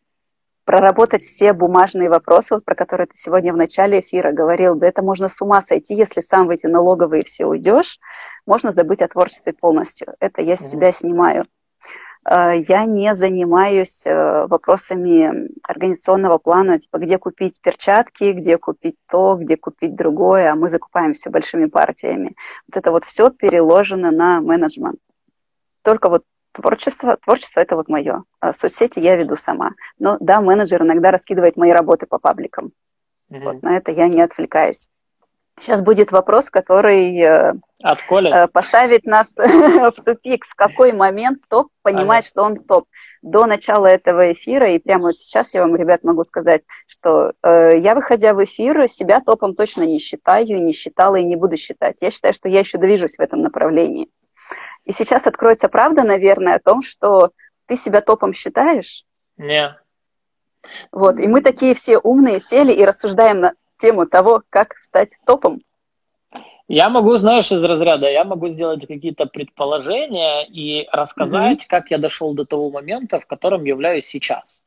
проработать все бумажные вопросы, вот про которые ты сегодня в начале эфира говорил, да это можно с ума сойти, если сам в эти налоговые все уйдешь, можно забыть о творчестве полностью. Это я с себя снимаю. Э, я не занимаюсь э, вопросами организационного плана, типа где купить перчатки, где купить то, где купить другое, а мы закупаемся большими партиями. Вот это вот все переложено на менеджмент. Только вот Творчество, творчество это вот мое. А соцсети я веду сама. Но да, менеджер иногда раскидывает мои работы по пабликам. Mm-hmm. Вот, на это я не отвлекаюсь. Сейчас будет вопрос, который э, От Коли? Э, поставит нас в тупик. В какой момент топ понимает, ага. что он топ? До начала этого эфира, и прямо вот сейчас я вам, ребят, могу сказать, что э, я, выходя в эфир, себя топом точно не считаю, не считала и не буду считать. Я считаю, что я еще движусь в этом направлении. И сейчас откроется правда, наверное, о том, что ты себя топом считаешь. Не. Вот, и мы такие все умные сели и рассуждаем на тему того, как стать топом. Я могу, знаешь, из разряда, я могу сделать какие-то предположения и рассказать, mm-hmm. как я дошел до того момента, в котором являюсь сейчас.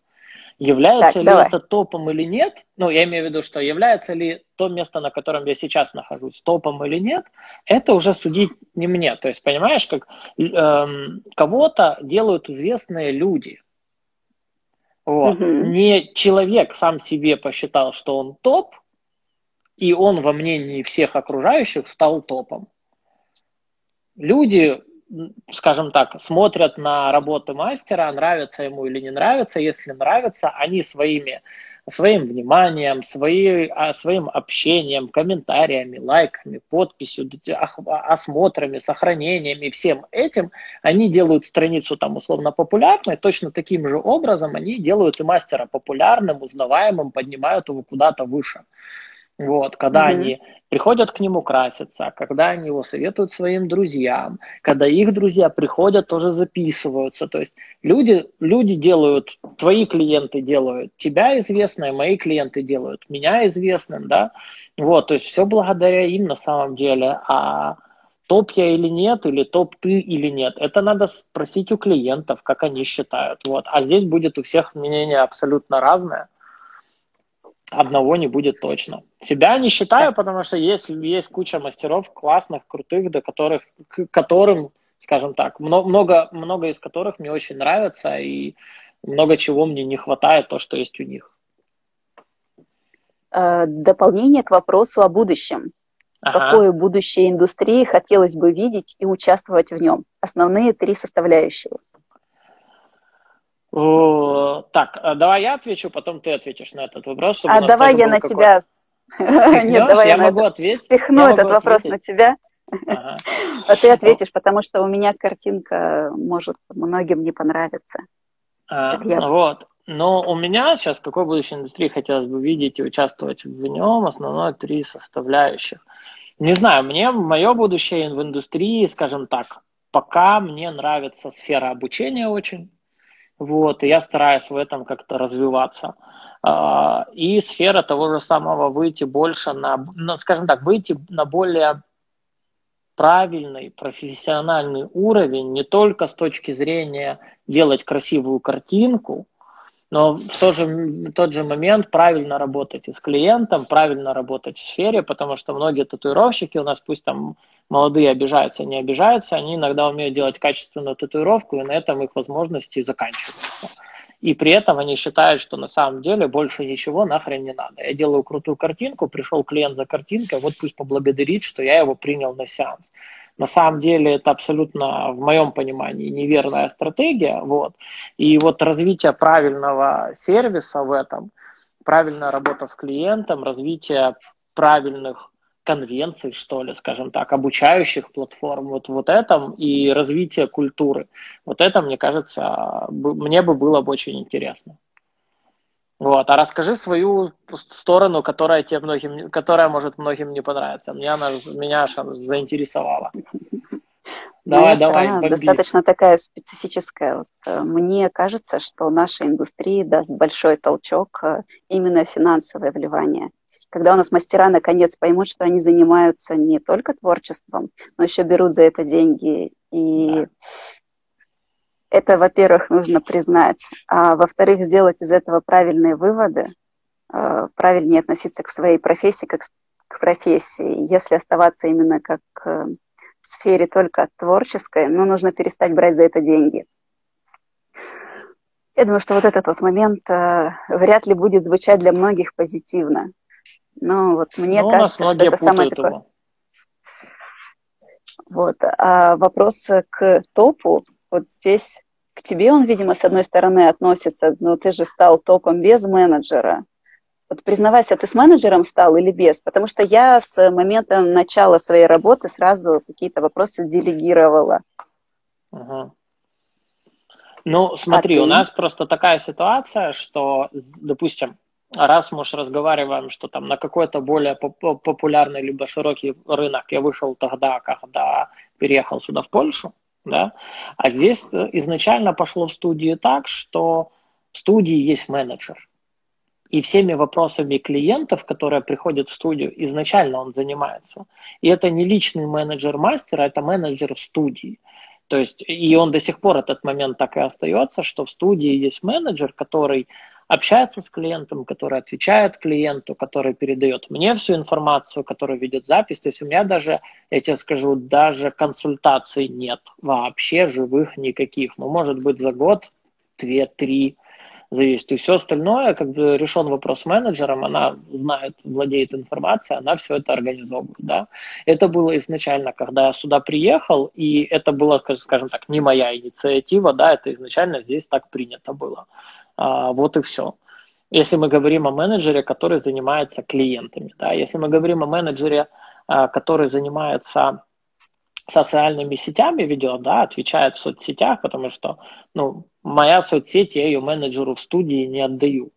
Является так, ли давай. это топом или нет, ну, я имею в виду, что является ли то место, на котором я сейчас нахожусь, топом или нет, это уже судить не мне. То есть, понимаешь, как эм, кого-то делают известные люди. Вот. Угу. Не человек сам себе посчитал, что он топ, и он во мнении всех окружающих стал топом. Люди скажем так, смотрят на работы мастера, нравится ему или не нравится. Если нравится, они своими, своим вниманием, своей, а, своим общением, комментариями, лайками, подписью, осмотрами, сохранениями, всем этим, они делают страницу там условно популярной, точно таким же образом они делают и мастера популярным, узнаваемым, поднимают его куда-то выше. Вот, когда mm-hmm. они приходят к нему краситься, когда они его советуют своим друзьям, когда их друзья приходят, тоже записываются. То есть люди, люди делают, твои клиенты делают тебя известным, мои клиенты делают меня известным, да. Вот, то есть все благодаря им на самом деле. А топ я или нет, или топ ты или нет, это надо спросить у клиентов, как они считают. Вот. А здесь будет у всех мнение абсолютно разное одного не будет точно. Себя не считаю, потому что есть, есть куча мастеров классных, крутых, до которых, к которым, скажем так, много, много из которых мне очень нравится, и много чего мне не хватает, то, что есть у них. Э, дополнение к вопросу о будущем. Ага. Какое будущее индустрии хотелось бы видеть и участвовать в нем? Основные три составляющие. Так, а давай я отвечу, потом ты ответишь на этот вопрос. А давай я на тебя... Нет, давай я могу ответить. Спихну этот вопрос на тебя. А ты ответишь, потому что у меня картинка может многим не понравиться. А, вот. Но у меня сейчас какой будущей индустрии хотелось бы видеть и участвовать в нем, основное три составляющих. Не знаю, мне мое будущее в индустрии, скажем так, пока мне нравится сфера обучения очень. Вот, и я стараюсь в этом как-то развиваться. А, и сфера того же самого выйти больше на, ну, скажем так, выйти на более правильный профессиональный уровень не только с точки зрения делать красивую картинку, но в тот же, тот же момент правильно работать и с клиентом, правильно работать в сфере, потому что многие татуировщики у нас, пусть там молодые обижаются, не обижаются, они иногда умеют делать качественную татуировку, и на этом их возможности заканчиваются. И при этом они считают, что на самом деле больше ничего нахрен не надо. Я делаю крутую картинку, пришел клиент за картинкой, вот пусть поблагодарит, что я его принял на сеанс. На самом деле это абсолютно, в моем понимании, неверная стратегия. Вот. И вот развитие правильного сервиса в этом, правильная работа с клиентом, развитие правильных конвенций, что ли, скажем так, обучающих платформ, вот, вот этом и развитие культуры. Вот это, мне кажется, мне бы было бы очень интересно. Вот. А расскажи свою сторону, которая тебе многим, которая может многим не понравиться. Меня она меня аж заинтересовала. Давай, давай. Бомби. Достаточно такая специфическая. Вот, э, мне кажется, что наша индустрия даст большой толчок э, именно финансовое вливание. Когда у нас мастера наконец поймут, что они занимаются не только творчеством, но еще берут за это деньги. И да это, во-первых, нужно признать, а во-вторых, сделать из этого правильные выводы, э, правильнее относиться к своей профессии, как к профессии. Если оставаться именно как э, в сфере только творческой, ну, нужно перестать брать за это деньги. Я думаю, что вот этот вот момент э, вряд ли будет звучать для многих позитивно. Но вот мне Но кажется, что это самое такое... Вот. А вопрос к топу вот здесь к тебе он, видимо, с одной стороны относится, но ты же стал топом без менеджера. Вот признавайся, ты с менеджером стал или без? Потому что я с момента начала своей работы сразу какие-то вопросы делегировала. Угу. Ну, смотри, а у нас просто такая ситуация, что, допустим, раз мы уж разговариваем, что там на какой-то более популярный либо широкий рынок я вышел тогда, когда переехал сюда в Польшу, да? А здесь э, изначально пошло в студии так, что в студии есть менеджер. И всеми вопросами клиентов, которые приходят в студию, изначально он занимается. И это не личный менеджер мастера, это менеджер студии. То есть, и он до сих пор этот момент так и остается, что в студии есть менеджер, который общается с клиентом, который отвечает клиенту, который передает мне всю информацию, который ведет запись. То есть у меня даже, я тебе скажу, даже консультаций нет вообще живых никаких. Ну, может быть, за год, две, три зависит. И все остальное, как бы решен вопрос менеджером, она знает, владеет информацией, она все это организовывает. Да? Это было изначально, когда я сюда приехал, и это было, скажем так, не моя инициатива, да, это изначально здесь так принято было. А, вот и все. Если мы говорим о менеджере, который занимается клиентами, да, если мы говорим о менеджере, а, который занимается социальными сетями ведет, да, отвечает в соцсетях, потому что, ну, моя соцсеть, я ее менеджеру в студии не отдаю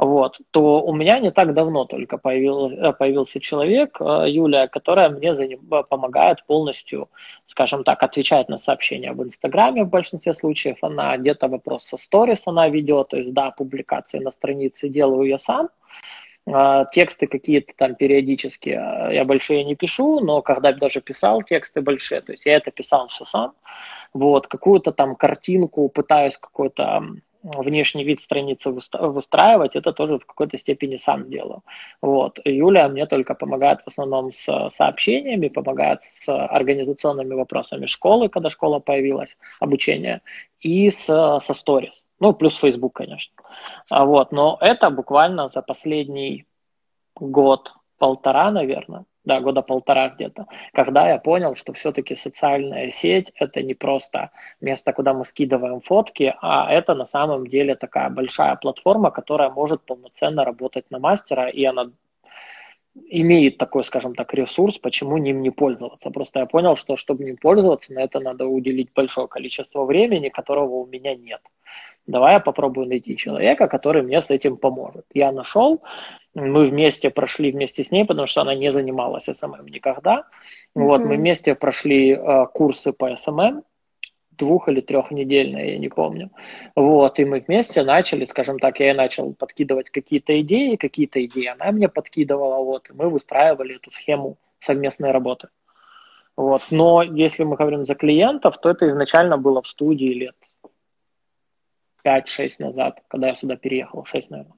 вот, то у меня не так давно только появил, э, появился человек, э, Юлия, которая мне за ним, э, помогает полностью, скажем так, отвечать на сообщения в Инстаграме в большинстве случаев. Она где-то вопрос со сторис она ведет, то есть, да, публикации на странице делаю я сам, Тексты какие-то там периодически я большие не пишу, но когда даже писал тексты большие, то есть я это писал все сам. Вот, какую-то там картинку пытаюсь какой-то внешний вид страницы выстраивать, это тоже в какой-то степени сам делаю. Вот. Юля мне только помогает в основном с сообщениями, помогает с организационными вопросами школы, когда школа появилась, обучение, и с, со сторис. Ну, плюс Facebook, конечно. А вот. Но это буквально за последний год, полтора, наверное, да, года полтора где-то, когда я понял, что все-таки социальная сеть это не просто место, куда мы скидываем фотки, а это на самом деле такая большая платформа, которая может полноценно работать на мастера, и она имеет такой, скажем так, ресурс, почему ним не пользоваться. Просто я понял, что чтобы ним пользоваться, на это надо уделить большое количество времени, которого у меня нет. Давай я попробую найти человека, который мне с этим поможет. Я нашел, мы вместе прошли вместе с ней, потому что она не занималась SMM никогда. Mm-hmm. Вот, мы вместе прошли э, курсы по SMM, двух- или трехнедельные, я не помню. Вот, и мы вместе начали, скажем так, я начал подкидывать какие-то идеи, какие-то идеи она мне подкидывала, вот, и мы выстраивали эту схему совместной работы. Вот. Но если мы говорим за клиентов, то это изначально было в студии лет 5-6 назад, когда я сюда переехал, 6, наверное.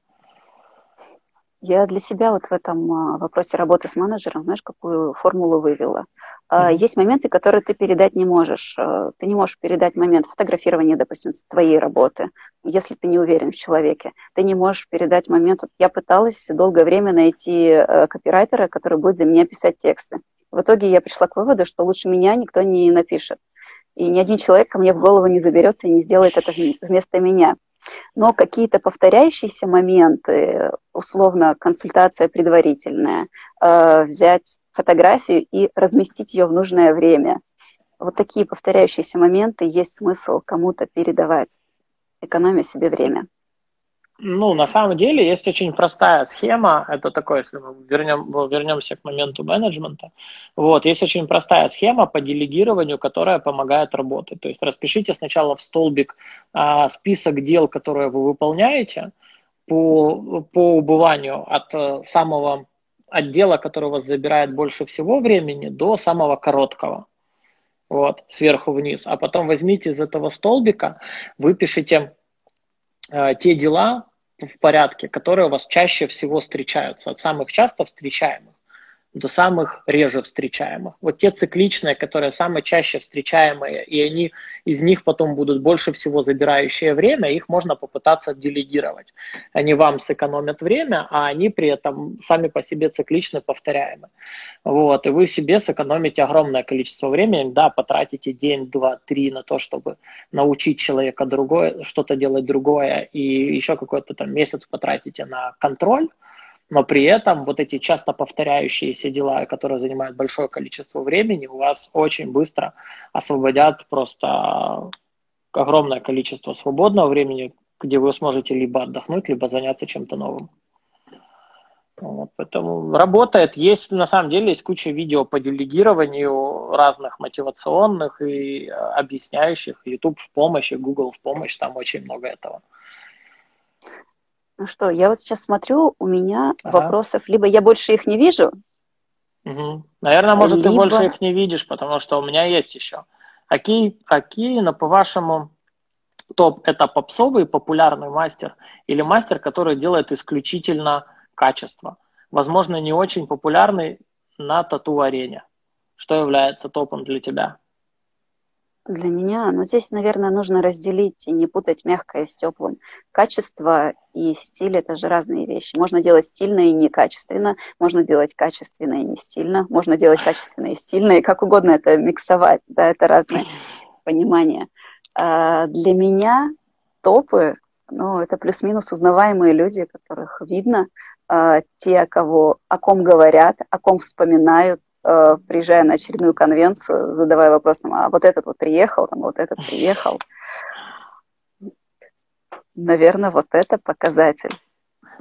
Я для себя вот в этом а, вопросе работы с менеджером, знаешь, какую формулу вывела? Mm-hmm. Есть моменты, которые ты передать не можешь. А, ты не можешь передать момент фотографирования, допустим, твоей работы, если ты не уверен в человеке. Ты не можешь передать момент... Я пыталась долгое время найти э, копирайтера, который будет за меня писать тексты. В итоге я пришла к выводу, что лучше меня никто не напишет. И ни один человек ко мне в голову не заберется и не сделает это вместо меня. Но какие-то повторяющиеся моменты, условно консультация предварительная, э, взять фотографию и разместить ее в нужное время. Вот такие повторяющиеся моменты есть смысл кому-то передавать, экономя себе время. Ну, на самом деле есть очень простая схема. Это такое, если мы вернем, вернемся к моменту менеджмента. Вот, есть очень простая схема по делегированию, которая помогает работать. То есть распишите сначала в столбик а, список дел, которые вы выполняете по, по убыванию от э, самого отдела, который у вас забирает больше всего времени, до самого короткого. Вот, сверху вниз. А потом возьмите из этого столбика, выпишите э, те дела, в порядке, которые у вас чаще всего встречаются, от самых часто встречаемых до самых реже встречаемых. Вот те цикличные, которые самые чаще встречаемые, и они из них потом будут больше всего забирающее время, их можно попытаться делегировать. Они вам сэкономят время, а они при этом сами по себе циклично повторяемы. Вот, и вы себе сэкономите огромное количество времени, да, потратите день, два, три на то, чтобы научить человека другое, что-то делать другое, и еще какой-то там месяц потратите на контроль, но при этом вот эти часто повторяющиеся дела, которые занимают большое количество времени, у вас очень быстро освободят просто огромное количество свободного времени, где вы сможете либо отдохнуть, либо заняться чем-то новым. Вот, поэтому работает. Есть, на самом деле, есть куча видео по делегированию разных мотивационных и объясняющих. YouTube в помощь, и Google в помощь, там очень много этого. Ну что, я вот сейчас смотрю, у меня ага. вопросов, либо я больше их не вижу. Угу. Наверное, может, либо... ты больше их не видишь, потому что у меня есть еще. Какие, какие на по-вашему, топ это попсовый популярный мастер или мастер, который делает исключительно качество? Возможно, не очень популярный на тату-арене. Что является топом для тебя? Для меня, ну здесь, наверное, нужно разделить и не путать мягкое с теплым. Качество и стиль – это же разные вещи. Можно делать стильно и некачественно, можно делать качественно и не стильно, можно делать качественно и стильно, и как угодно это миксовать, да, это разные понимания. А для меня топы, ну, это плюс-минус узнаваемые люди, которых видно, а, те, кого, о ком говорят, о ком вспоминают, приезжая на очередную конвенцию, задавая вопрос, а вот этот вот приехал, там, вот этот приехал. Наверное, вот это показатель.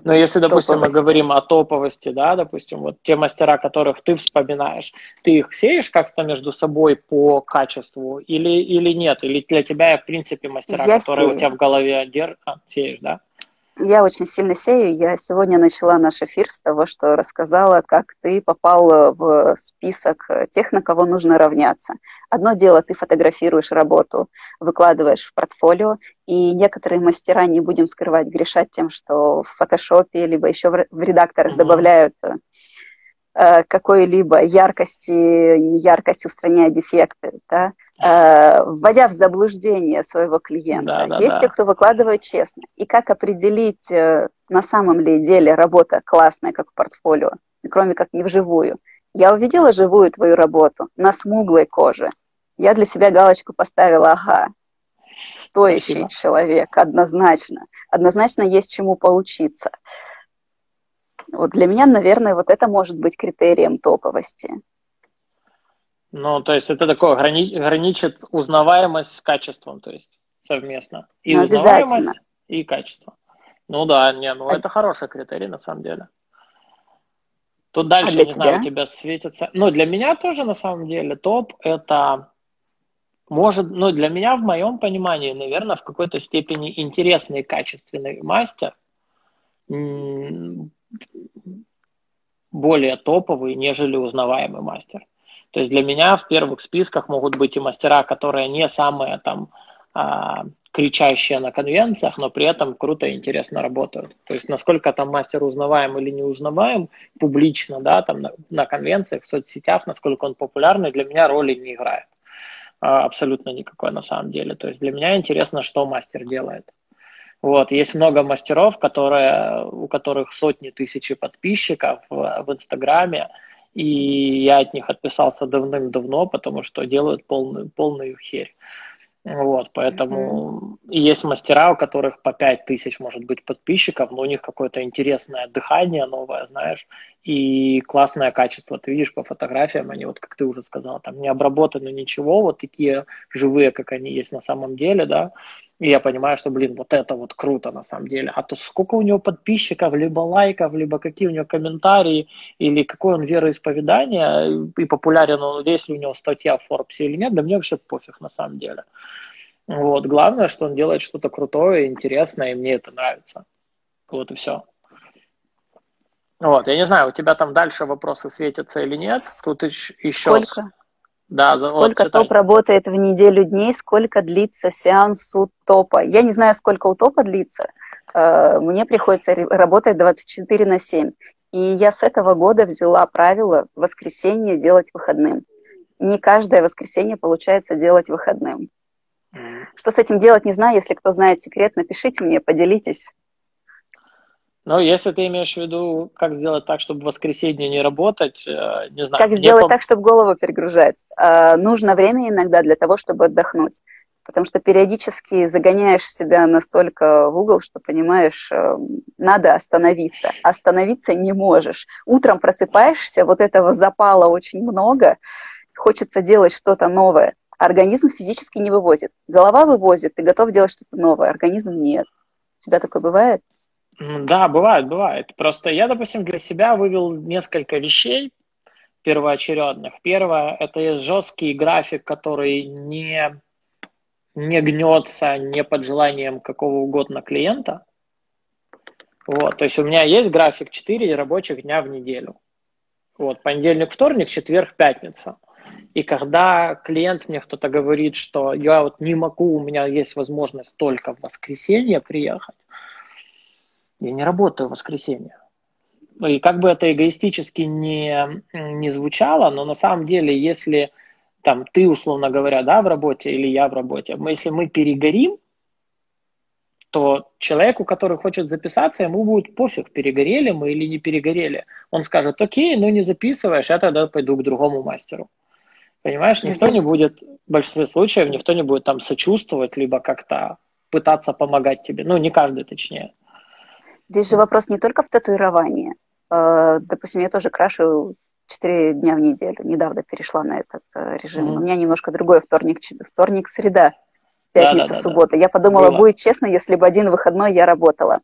Но если, допустим, топовости. мы говорим о топовости, да, допустим, вот те мастера, которых ты вспоминаешь, ты их сеешь как-то между собой по качеству или, или нет? Или для тебя, в принципе, мастера, Я которые сею. у тебя в голове держат, сеешь, да? Я очень сильно сею. Я сегодня начала наш эфир с того, что рассказала, как ты попал в список тех, на кого нужно равняться. Одно дело, ты фотографируешь работу, выкладываешь в портфолио, и некоторые мастера, не будем скрывать, грешат тем, что в фотошопе, либо еще в редакторах добавляют э, какой-либо яркости, яркость устраняя дефекты, да, Э, вводя в заблуждение своего клиента. Да, да, Есть да. те, кто выкладывает честно. И как определить э, на самом ли деле работа классная, как в портфолио, кроме как не вживую. Я увидела живую твою работу на смуглой коже. Я для себя галочку поставила, ага, стоящий Спасибо. человек, однозначно. Однозначно есть чему поучиться. Вот для меня, наверное, вот это может быть критерием топовости. Ну, то есть это такое грани- граничит узнаваемость с качеством, то есть совместно. И ну, узнаваемость, и качество. Ну да, не, ну а... это хороший критерий на самом деле. Тут дальше, а не тебя? знаю, у тебя светится. Ну, для меня тоже на самом деле топ это может, ну, для меня в моем понимании, наверное, в какой-то степени интересный качественный мастер более топовый, нежели узнаваемый мастер. То есть для меня в первых списках могут быть и мастера, которые не самые там а, кричащие на конвенциях, но при этом круто и интересно работают. То есть насколько там мастер узнаваем или не узнаваем публично, да, там на, на конвенциях, в соцсетях, насколько он популярный, для меня роли не играет. А, абсолютно никакой на самом деле. То есть для меня интересно, что мастер делает. Вот, есть много мастеров, которые, у которых сотни тысяч подписчиков в, в Инстаграме, и я от них отписался давным-давно, потому что делают полную, полную херь. Вот, поэтому mm-hmm. есть мастера, у которых по 5 тысяч, может быть, подписчиков, но у них какое-то интересное дыхание новое, знаешь, и классное качество. Ты видишь по фотографиям, они вот, как ты уже сказал, там не обработаны ничего, вот такие живые, как они есть на самом деле, да, и я понимаю, что, блин, вот это вот круто на самом деле. А то сколько у него подписчиков, либо лайков, либо какие у него комментарии, или какое он вероисповедание, и популярен он, если у него статья в Forbes или нет, да мне вообще пофиг на самом деле. Вот. Главное, что он делает что-то крутое, интересное, и мне это нравится. Вот и все. Вот, я не знаю, у тебя там дальше вопросы светятся или нет. Тут еще... Сколько? Да, сколько вот, топ работает в неделю дней, сколько длится сеанс у топа. Я не знаю, сколько у топа длится. Э, мне приходится работать 24 на 7. И я с этого года взяла правило воскресенье делать выходным. Не каждое воскресенье получается делать выходным. Что с этим делать, не знаю. Если кто знает секрет, напишите мне, поделитесь. Ну, если ты имеешь в виду, как сделать так, чтобы в воскресенье не работать, э, не знаю. Как сделать пом... так, чтобы голову перегружать? Э, нужно время иногда для того, чтобы отдохнуть. Потому что периодически загоняешь себя настолько в угол, что понимаешь, э, надо остановиться. Остановиться не можешь. Утром просыпаешься, вот этого запала очень много, хочется делать что-то новое. Организм физически не вывозит. Голова вывозит, ты готов делать что-то новое, организм нет. У тебя такое бывает? Да, бывает, бывает. Просто я, допустим, для себя вывел несколько вещей первоочередных. Первое, это есть жесткий график, который не, не гнется не под желанием какого угодно клиента. Вот, то есть у меня есть график 4 рабочих дня в неделю. Вот, понедельник, вторник, четверг, пятница. И когда клиент мне кто-то говорит, что я вот не могу, у меня есть возможность только в воскресенье приехать, я не работаю в воскресенье. И как бы это эгоистически не, не звучало, но на самом деле, если там ты, условно говоря, да, в работе или я в работе, мы, если мы перегорим, то человеку, который хочет записаться, ему будет пофиг, перегорели мы или не перегорели. Он скажет, окей, ну не записываешь, я тогда пойду к другому мастеру. Понимаешь, никто не будет, в большинстве случаев, никто не будет там сочувствовать, либо как-то пытаться помогать тебе. Ну, не каждый, точнее. Здесь же вопрос не только в татуировании. Э, допустим, я тоже крашу 4 дня в неделю. Недавно перешла на этот э, режим. Mm-hmm. У меня немножко другой вторник, вторник, среда, пятница, да, да, суббота. Да, Я подумала, Было. будет честно, если бы один выходной я работала.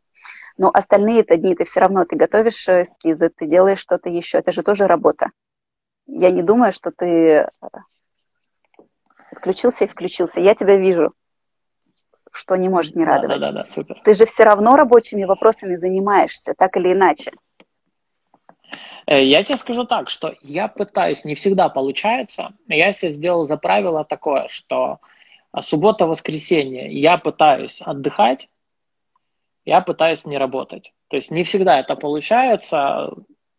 Но остальные это дни ты все равно ты готовишь э, эскизы, ты делаешь что-то еще. Это же тоже работа. Я не думаю, что ты включился и включился. Я тебя вижу что не может не радовать. Да, да, да, супер. Ты же все равно рабочими вопросами занимаешься, так или иначе. Э, я тебе скажу так, что я пытаюсь, не всегда получается. Я себе сделал за правило такое, что суббота-воскресенье я пытаюсь отдыхать, я пытаюсь не работать. То есть не всегда это получается.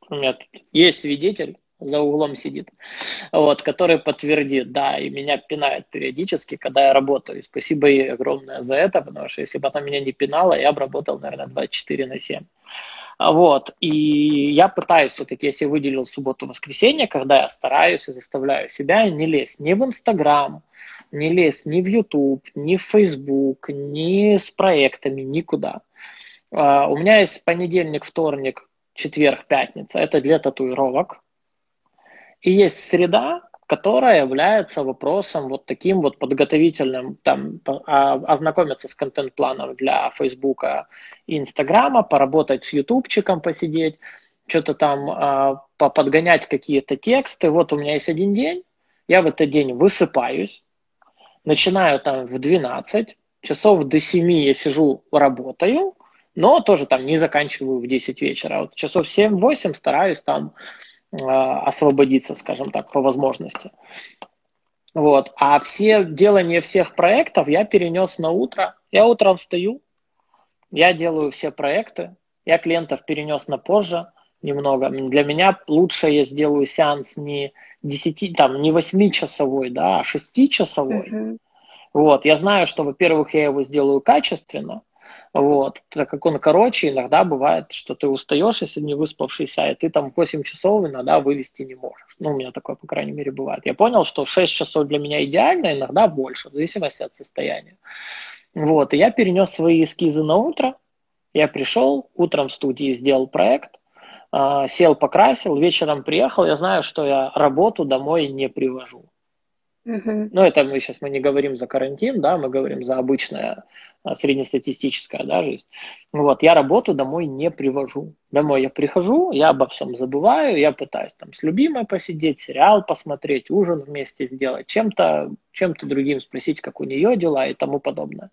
У меня тут есть свидетель, за углом сидит, вот, который подтвердит, да, и меня пинает периодически, когда я работаю. спасибо ей огромное за это, потому что если бы она меня не пинала, я бы работал, наверное, 24 на 7. Вот, и я пытаюсь все-таки, если выделил субботу-воскресенье, когда я стараюсь и заставляю себя не лезть ни в Инстаграм, не лезть ни в Ютуб, ни в Фейсбук, ни с проектами, никуда. Uh, у меня есть понедельник, вторник, четверг, пятница. Это для татуировок. И есть среда, которая является вопросом вот таким вот подготовительным, там, а, ознакомиться с контент-планом для Фейсбука и Инстаграма, поработать с Ютубчиком, посидеть, что-то там а, подгонять какие-то тексты. Вот у меня есть один день, я в этот день высыпаюсь, начинаю там в 12, часов до 7 я сижу, работаю, но тоже там не заканчиваю в 10 вечера. Вот часов 7-8 стараюсь там освободиться, скажем так, по возможности. Вот. А все делание всех проектов я перенес на утро. Я утром встаю, я делаю все проекты, я клиентов перенес на позже немного. Для меня лучше я сделаю сеанс не 10, там, не 8-часовой, да, а 6-часовой. Mm-hmm. Вот. Я знаю, что, во-первых, я его сделаю качественно, вот, так как он короче, иногда бывает, что ты устаешь, если не выспавшийся, и ты там 8 часов иногда вывести не можешь. Ну, у меня такое, по крайней мере, бывает. Я понял, что 6 часов для меня идеально, иногда больше, в зависимости от состояния. Вот, и я перенес свои эскизы на утро, я пришел, утром в студии сделал проект, а, сел, покрасил, вечером приехал, я знаю, что я работу домой не привожу. Ну, это мы сейчас мы не говорим за карантин, да, мы говорим за обычная а, среднестатистическая да, жизнь. Вот, я работу домой не привожу. Домой я прихожу, я обо всем забываю, я пытаюсь там с любимой посидеть, сериал посмотреть, ужин вместе сделать, чем-то чем другим спросить, как у нее дела и тому подобное.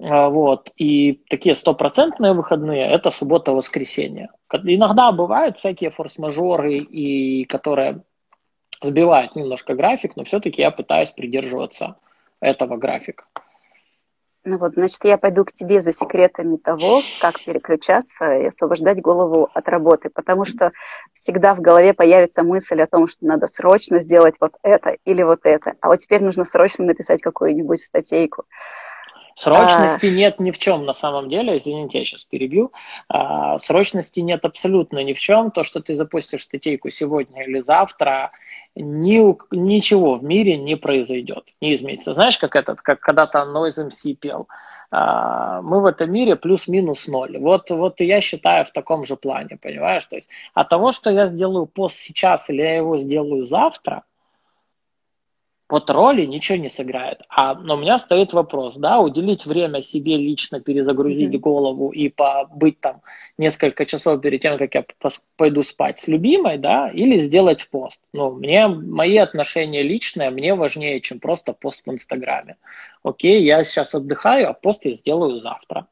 А, вот. И такие стопроцентные выходные – это суббота-воскресенье. Иногда бывают всякие форс-мажоры, и которые сбивает немножко график, но все-таки я пытаюсь придерживаться этого графика. Ну вот, значит, я пойду к тебе за секретами того, как переключаться и освобождать голову от работы, потому что всегда в голове появится мысль о том, что надо срочно сделать вот это или вот это, а вот теперь нужно срочно написать какую-нибудь статейку. Срочности а... нет ни в чем на самом деле, извините, я сейчас перебью. А, срочности нет абсолютно ни в чем. То, что ты запустишь статейку сегодня или завтра, ни, ничего в мире не произойдет, не изменится. Знаешь, как этот, как когда-то Noise MC пел, а, мы в этом мире плюс-минус ноль. Вот, вот я считаю в таком же плане, понимаешь? То есть от того, что я сделаю пост сейчас или я его сделаю завтра – вот роли ничего не сыграет. А, но у меня стоит вопрос, да, уделить время себе лично, перезагрузить mm-hmm. голову и побыть там несколько часов перед тем, как я пойду спать с любимой, да, или сделать пост. Ну, мне, мои отношения личные мне важнее, чем просто пост в Инстаграме. Окей, я сейчас отдыхаю, а пост я сделаю завтра.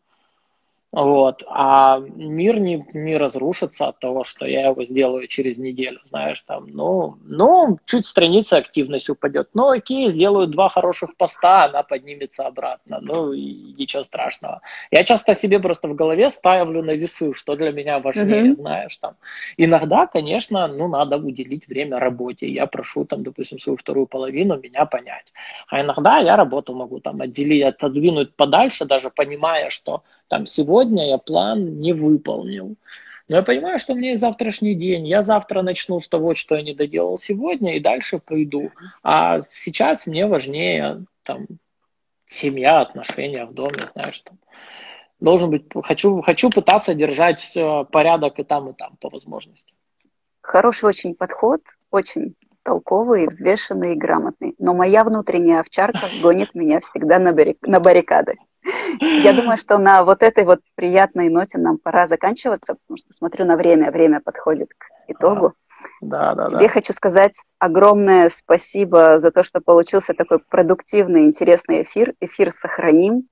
Вот. А мир не, не разрушится от того, что я его сделаю через неделю, знаешь, там, ну, ну, чуть страница активность упадет. Ну, окей, сделаю два хороших поста, она поднимется обратно. Ну, и ничего страшного. Я часто себе просто в голове ставлю на весы, что для меня важнее, mm-hmm. знаешь, там. Иногда, конечно, ну, надо уделить время работе. Я прошу, там, допустим, свою вторую половину меня понять. А иногда я работу могу там отделить, отодвинуть подальше, даже понимая, что там сегодня я план не выполнил. Но я понимаю, что у меня есть завтрашний день. Я завтра начну с того, что я не доделал сегодня, и дальше пойду. А сейчас мне важнее там, семья, отношения в доме, знаешь, там. Должен быть, хочу, хочу пытаться держать э, порядок и там, и там по возможности. Хороший очень подход, очень толковый, взвешенный и грамотный. Но моя внутренняя овчарка гонит меня всегда на, баррик... на баррикады. Я думаю, что на вот этой вот приятной ноте нам пора заканчиваться, потому что смотрю на время, время подходит к итогу. Да, да, Тебе да. хочу сказать огромное спасибо за то, что получился такой продуктивный, интересный эфир. Эфир сохраним.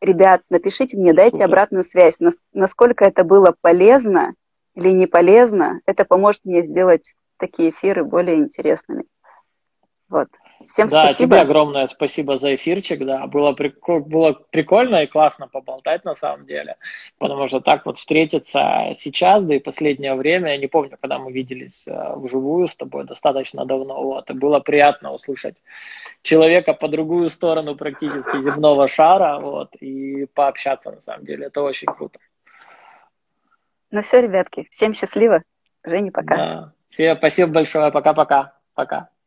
Ребят, напишите мне, дайте Супер. обратную связь, насколько это было полезно или не полезно. Это поможет мне сделать такие эфиры более интересными. Вот. Всем да, спасибо. тебе огромное спасибо за эфирчик, да, было, прик- было прикольно и классно поболтать на самом деле, потому что так вот встретиться сейчас, да и последнее время, я не помню, когда мы виделись э, вживую с тобой достаточно давно, вот, и было приятно услышать человека по другую сторону практически земного шара, вот, и пообщаться на самом деле, это очень круто. Ну все, ребятки, всем счастливо, Женя, пока. Да. Все, спасибо большое, пока-пока, пока. -пока. пока.